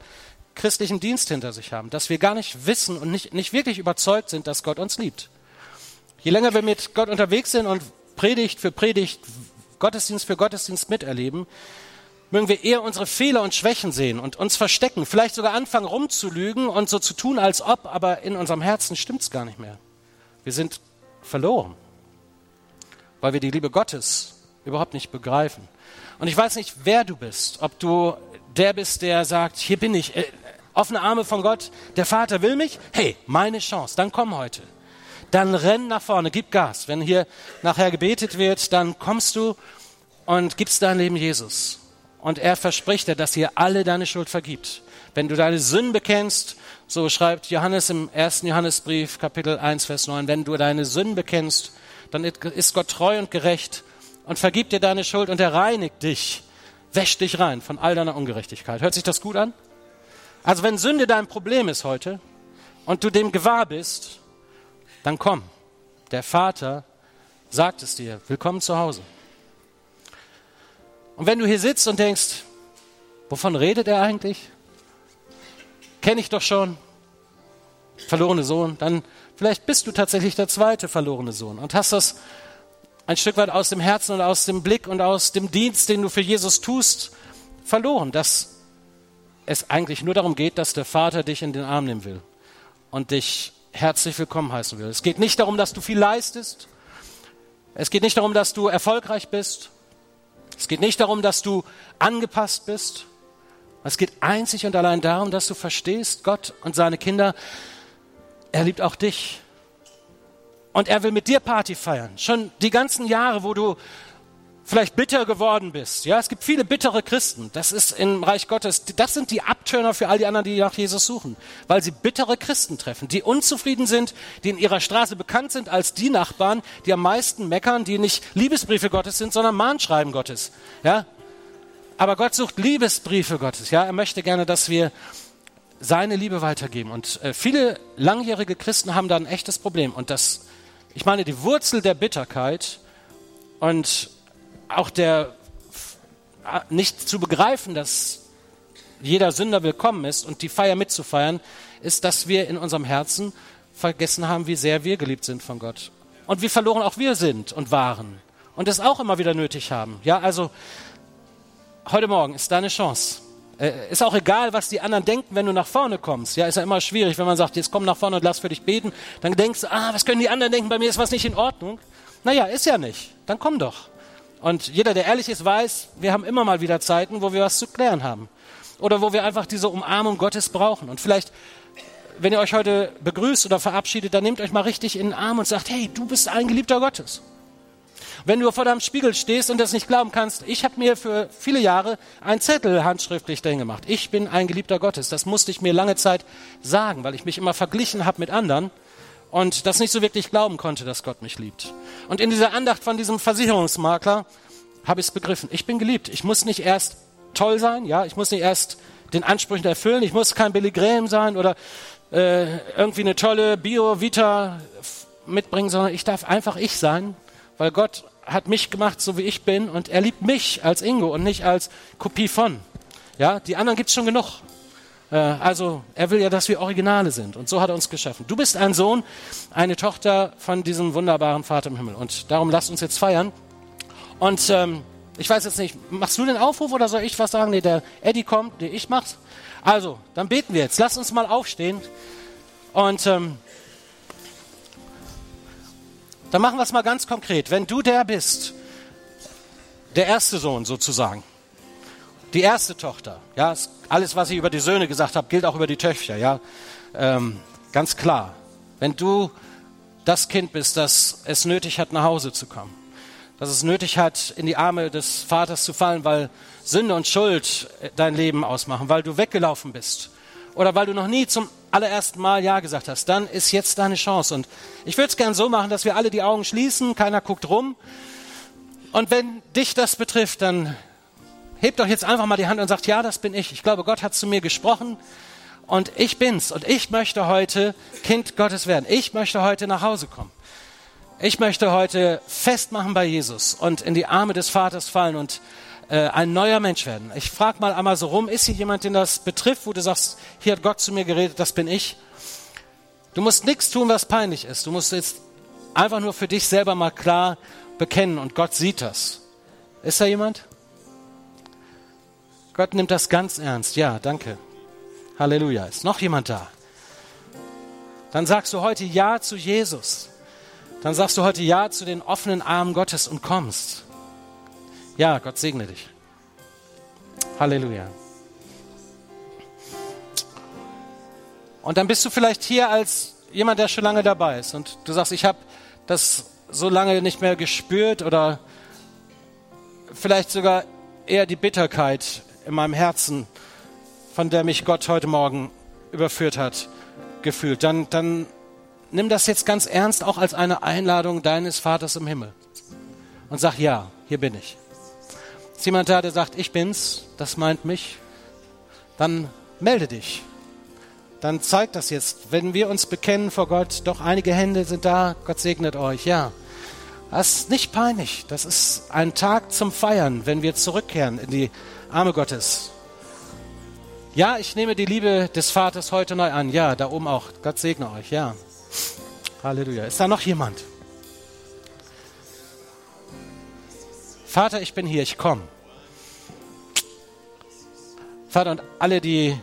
christlichen Dienst hinter sich haben, dass wir gar nicht wissen und nicht, nicht wirklich überzeugt sind, dass Gott uns liebt. Je länger wir mit Gott unterwegs sind und Predigt für Predigt, Gottesdienst für Gottesdienst miterleben, mögen wir eher unsere Fehler und Schwächen sehen und uns verstecken, vielleicht sogar anfangen rumzulügen und so zu tun, als ob, aber in unserem Herzen stimmt es gar nicht mehr. Wir sind verloren, weil wir die Liebe Gottes überhaupt nicht begreifen. Und ich weiß nicht, wer du bist, ob du der bist, der sagt, hier bin ich, äh, Offene Arme von Gott, der Vater will mich, hey, meine Chance, dann komm heute. Dann renn nach vorne, gib Gas. Wenn hier nachher gebetet wird, dann kommst du und gibst dein Leben Jesus. Und er verspricht dir, dass er alle deine Schuld vergibt. Wenn du deine Sünden bekennst, so schreibt Johannes im ersten Johannesbrief, Kapitel 1, Vers 9, wenn du deine Sünden bekennst, dann ist Gott treu und gerecht und vergibt dir deine Schuld und er reinigt dich, wäscht dich rein von all deiner Ungerechtigkeit. Hört sich das gut an? Also wenn Sünde dein Problem ist heute und du dem gewahr bist, dann komm. Der Vater sagt es dir. Willkommen zu Hause. Und wenn du hier sitzt und denkst, wovon redet er eigentlich? Kenne ich doch schon. Verlorene Sohn. Dann vielleicht bist du tatsächlich der zweite verlorene Sohn und hast das ein Stück weit aus dem Herzen und aus dem Blick und aus dem Dienst, den du für Jesus tust, verloren. Dass es eigentlich nur darum geht, dass der Vater dich in den Arm nehmen will und dich herzlich willkommen heißen will. Es geht nicht darum, dass du viel leistest. Es geht nicht darum, dass du erfolgreich bist. Es geht nicht darum, dass du angepasst bist. Es geht einzig und allein darum, dass du verstehst, Gott und seine Kinder, er liebt auch dich. Und er will mit dir Party feiern. Schon die ganzen Jahre, wo du vielleicht bitter geworden bist. Ja, es gibt viele bittere Christen. Das ist im Reich Gottes, das sind die Abtörner für all die anderen, die nach Jesus suchen, weil sie bittere Christen treffen, die unzufrieden sind, die in ihrer Straße bekannt sind als die Nachbarn, die am meisten meckern, die nicht Liebesbriefe Gottes sind, sondern Mahnschreiben Gottes. Ja? Aber Gott sucht Liebesbriefe Gottes. Ja, er möchte gerne, dass wir seine Liebe weitergeben. Und äh, viele langjährige Christen haben da ein echtes Problem. Und das, ich meine, die Wurzel der Bitterkeit und auch der nicht zu begreifen, dass jeder Sünder willkommen ist und die Feier mitzufeiern, ist, dass wir in unserem Herzen vergessen haben, wie sehr wir geliebt sind von Gott. Und wie verloren auch wir sind und waren. Und es auch immer wieder nötig haben. Ja, also heute Morgen ist deine Chance. Äh, ist auch egal, was die anderen denken, wenn du nach vorne kommst. Ja, ist ja immer schwierig, wenn man sagt, jetzt komm nach vorne und lass für dich beten. Dann denkst du, ah, was können die anderen denken? Bei mir ist was nicht in Ordnung. Naja, ist ja nicht. Dann komm doch. Und jeder, der ehrlich ist, weiß, wir haben immer mal wieder Zeiten, wo wir was zu klären haben. Oder wo wir einfach diese Umarmung Gottes brauchen. Und vielleicht, wenn ihr euch heute begrüßt oder verabschiedet, dann nehmt euch mal richtig in den Arm und sagt, hey, du bist ein Geliebter Gottes. Wenn du vor deinem Spiegel stehst und das nicht glauben kannst, ich habe mir für viele Jahre einen Zettel handschriftlich dahin gemacht. Ich bin ein Geliebter Gottes. Das musste ich mir lange Zeit sagen, weil ich mich immer verglichen habe mit anderen und das nicht so wirklich glauben konnte, dass Gott mich liebt. Und in dieser Andacht von diesem Versicherungsmakler habe ich es begriffen. Ich bin geliebt. Ich muss nicht erst toll sein, ja, ich muss nicht erst den Ansprüchen erfüllen, ich muss kein Billy Graham sein oder äh, irgendwie eine tolle Bio-Vita mitbringen, sondern ich darf einfach ich sein, weil Gott hat mich gemacht, so wie ich bin und er liebt mich als Ingo und nicht als Kopie von. Ja, die anderen gibt's schon genug. Äh, also er will ja, dass wir Originale sind. Und so hat er uns geschaffen. Du bist ein Sohn, eine Tochter von diesem wunderbaren Vater im Himmel. Und darum lasst uns jetzt feiern. Und ähm, ich weiß jetzt nicht, machst du den Aufruf oder soll ich was sagen? Nee, der Eddie kommt, nee, ich mach's. Also, dann beten wir jetzt. Lass uns mal aufstehen. Und ähm, dann machen wir es mal ganz konkret. Wenn du der bist, der erste Sohn sozusagen, die erste Tochter, ja, alles, was ich über die Söhne gesagt habe, gilt auch über die Töchter, ja, ähm, ganz klar. Wenn du das Kind bist, das es nötig hat, nach Hause zu kommen, dass es nötig hat, in die Arme des Vaters zu fallen, weil Sünde und Schuld dein Leben ausmachen, weil du weggelaufen bist oder weil du noch nie zum allerersten Mal Ja gesagt hast, dann ist jetzt deine Chance. Und ich würde es gern so machen, dass wir alle die Augen schließen, keiner guckt rum. Und wenn dich das betrifft, dann hebt doch jetzt einfach mal die Hand und sagt, ja, das bin ich. Ich glaube, Gott hat zu mir gesprochen und ich bin's. Und ich möchte heute Kind Gottes werden. Ich möchte heute nach Hause kommen. Ich möchte heute festmachen bei Jesus und in die Arme des Vaters fallen und äh, ein neuer Mensch werden. Ich frage mal einmal so rum, ist hier jemand, den das betrifft, wo du sagst, hier hat Gott zu mir geredet, das bin ich. Du musst nichts tun, was peinlich ist. Du musst jetzt einfach nur für dich selber mal klar bekennen und Gott sieht das. Ist da jemand? Gott nimmt das ganz ernst. Ja, danke. Halleluja. Ist noch jemand da? Dann sagst du heute Ja zu Jesus. Dann sagst du heute Ja zu den offenen Armen Gottes und kommst. Ja, Gott segne dich. Halleluja. Und dann bist du vielleicht hier als jemand, der schon lange dabei ist und du sagst, ich habe das so lange nicht mehr gespürt oder vielleicht sogar eher die Bitterkeit in meinem Herzen, von der mich Gott heute Morgen überführt hat, gefühlt. Dann, dann nimm das jetzt ganz ernst auch als eine Einladung deines Vaters im Himmel und sag, ja, hier bin ich. Ist jemand da, der sagt, ich bin's, das meint mich, dann melde dich. Dann zeigt das jetzt, wenn wir uns bekennen vor Gott, doch einige Hände sind da, Gott segnet euch, ja. Das ist nicht peinlich, das ist ein Tag zum Feiern, wenn wir zurückkehren in die Arme Gottes. Ja, ich nehme die Liebe des Vaters heute neu an, ja, da oben auch, Gott segne euch, ja. Halleluja. Ist da noch jemand? Vater, ich bin hier, ich komme. Vater, und alle, die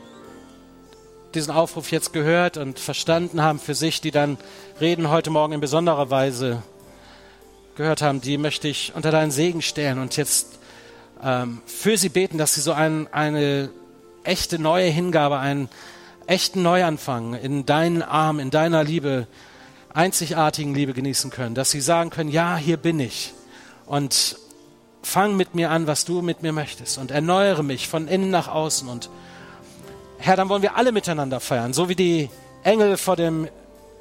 diesen Aufruf jetzt gehört und verstanden haben für sich, die dann reden heute Morgen in besonderer Weise gehört haben, die möchte ich unter deinen Segen stellen und jetzt ähm, für sie beten, dass sie so ein, eine echte neue Hingabe, einen echten Neuanfang in deinen Arm, in deiner Liebe, einzigartigen Liebe genießen können, dass sie sagen können, ja, hier bin ich. Und fang mit mir an, was du mit mir möchtest. Und erneuere mich von innen nach außen. Und Herr, dann wollen wir alle miteinander feiern, so wie die Engel vor dem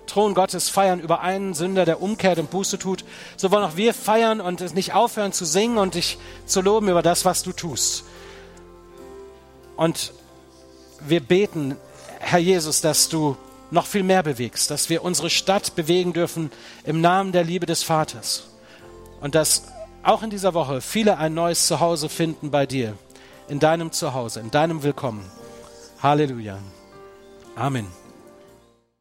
Thron Gottes feiern über einen Sünder, der umkehrt und Buße tut, so wollen auch wir feiern und nicht aufhören zu singen und dich zu loben über das, was du tust. Und wir beten, Herr Jesus, dass du noch viel mehr bewegst, dass wir unsere Stadt bewegen dürfen im Namen der Liebe des Vaters. Und dass auch in dieser Woche viele ein neues Zuhause finden bei dir, in deinem Zuhause, in deinem Willkommen. Halleluja. Amen.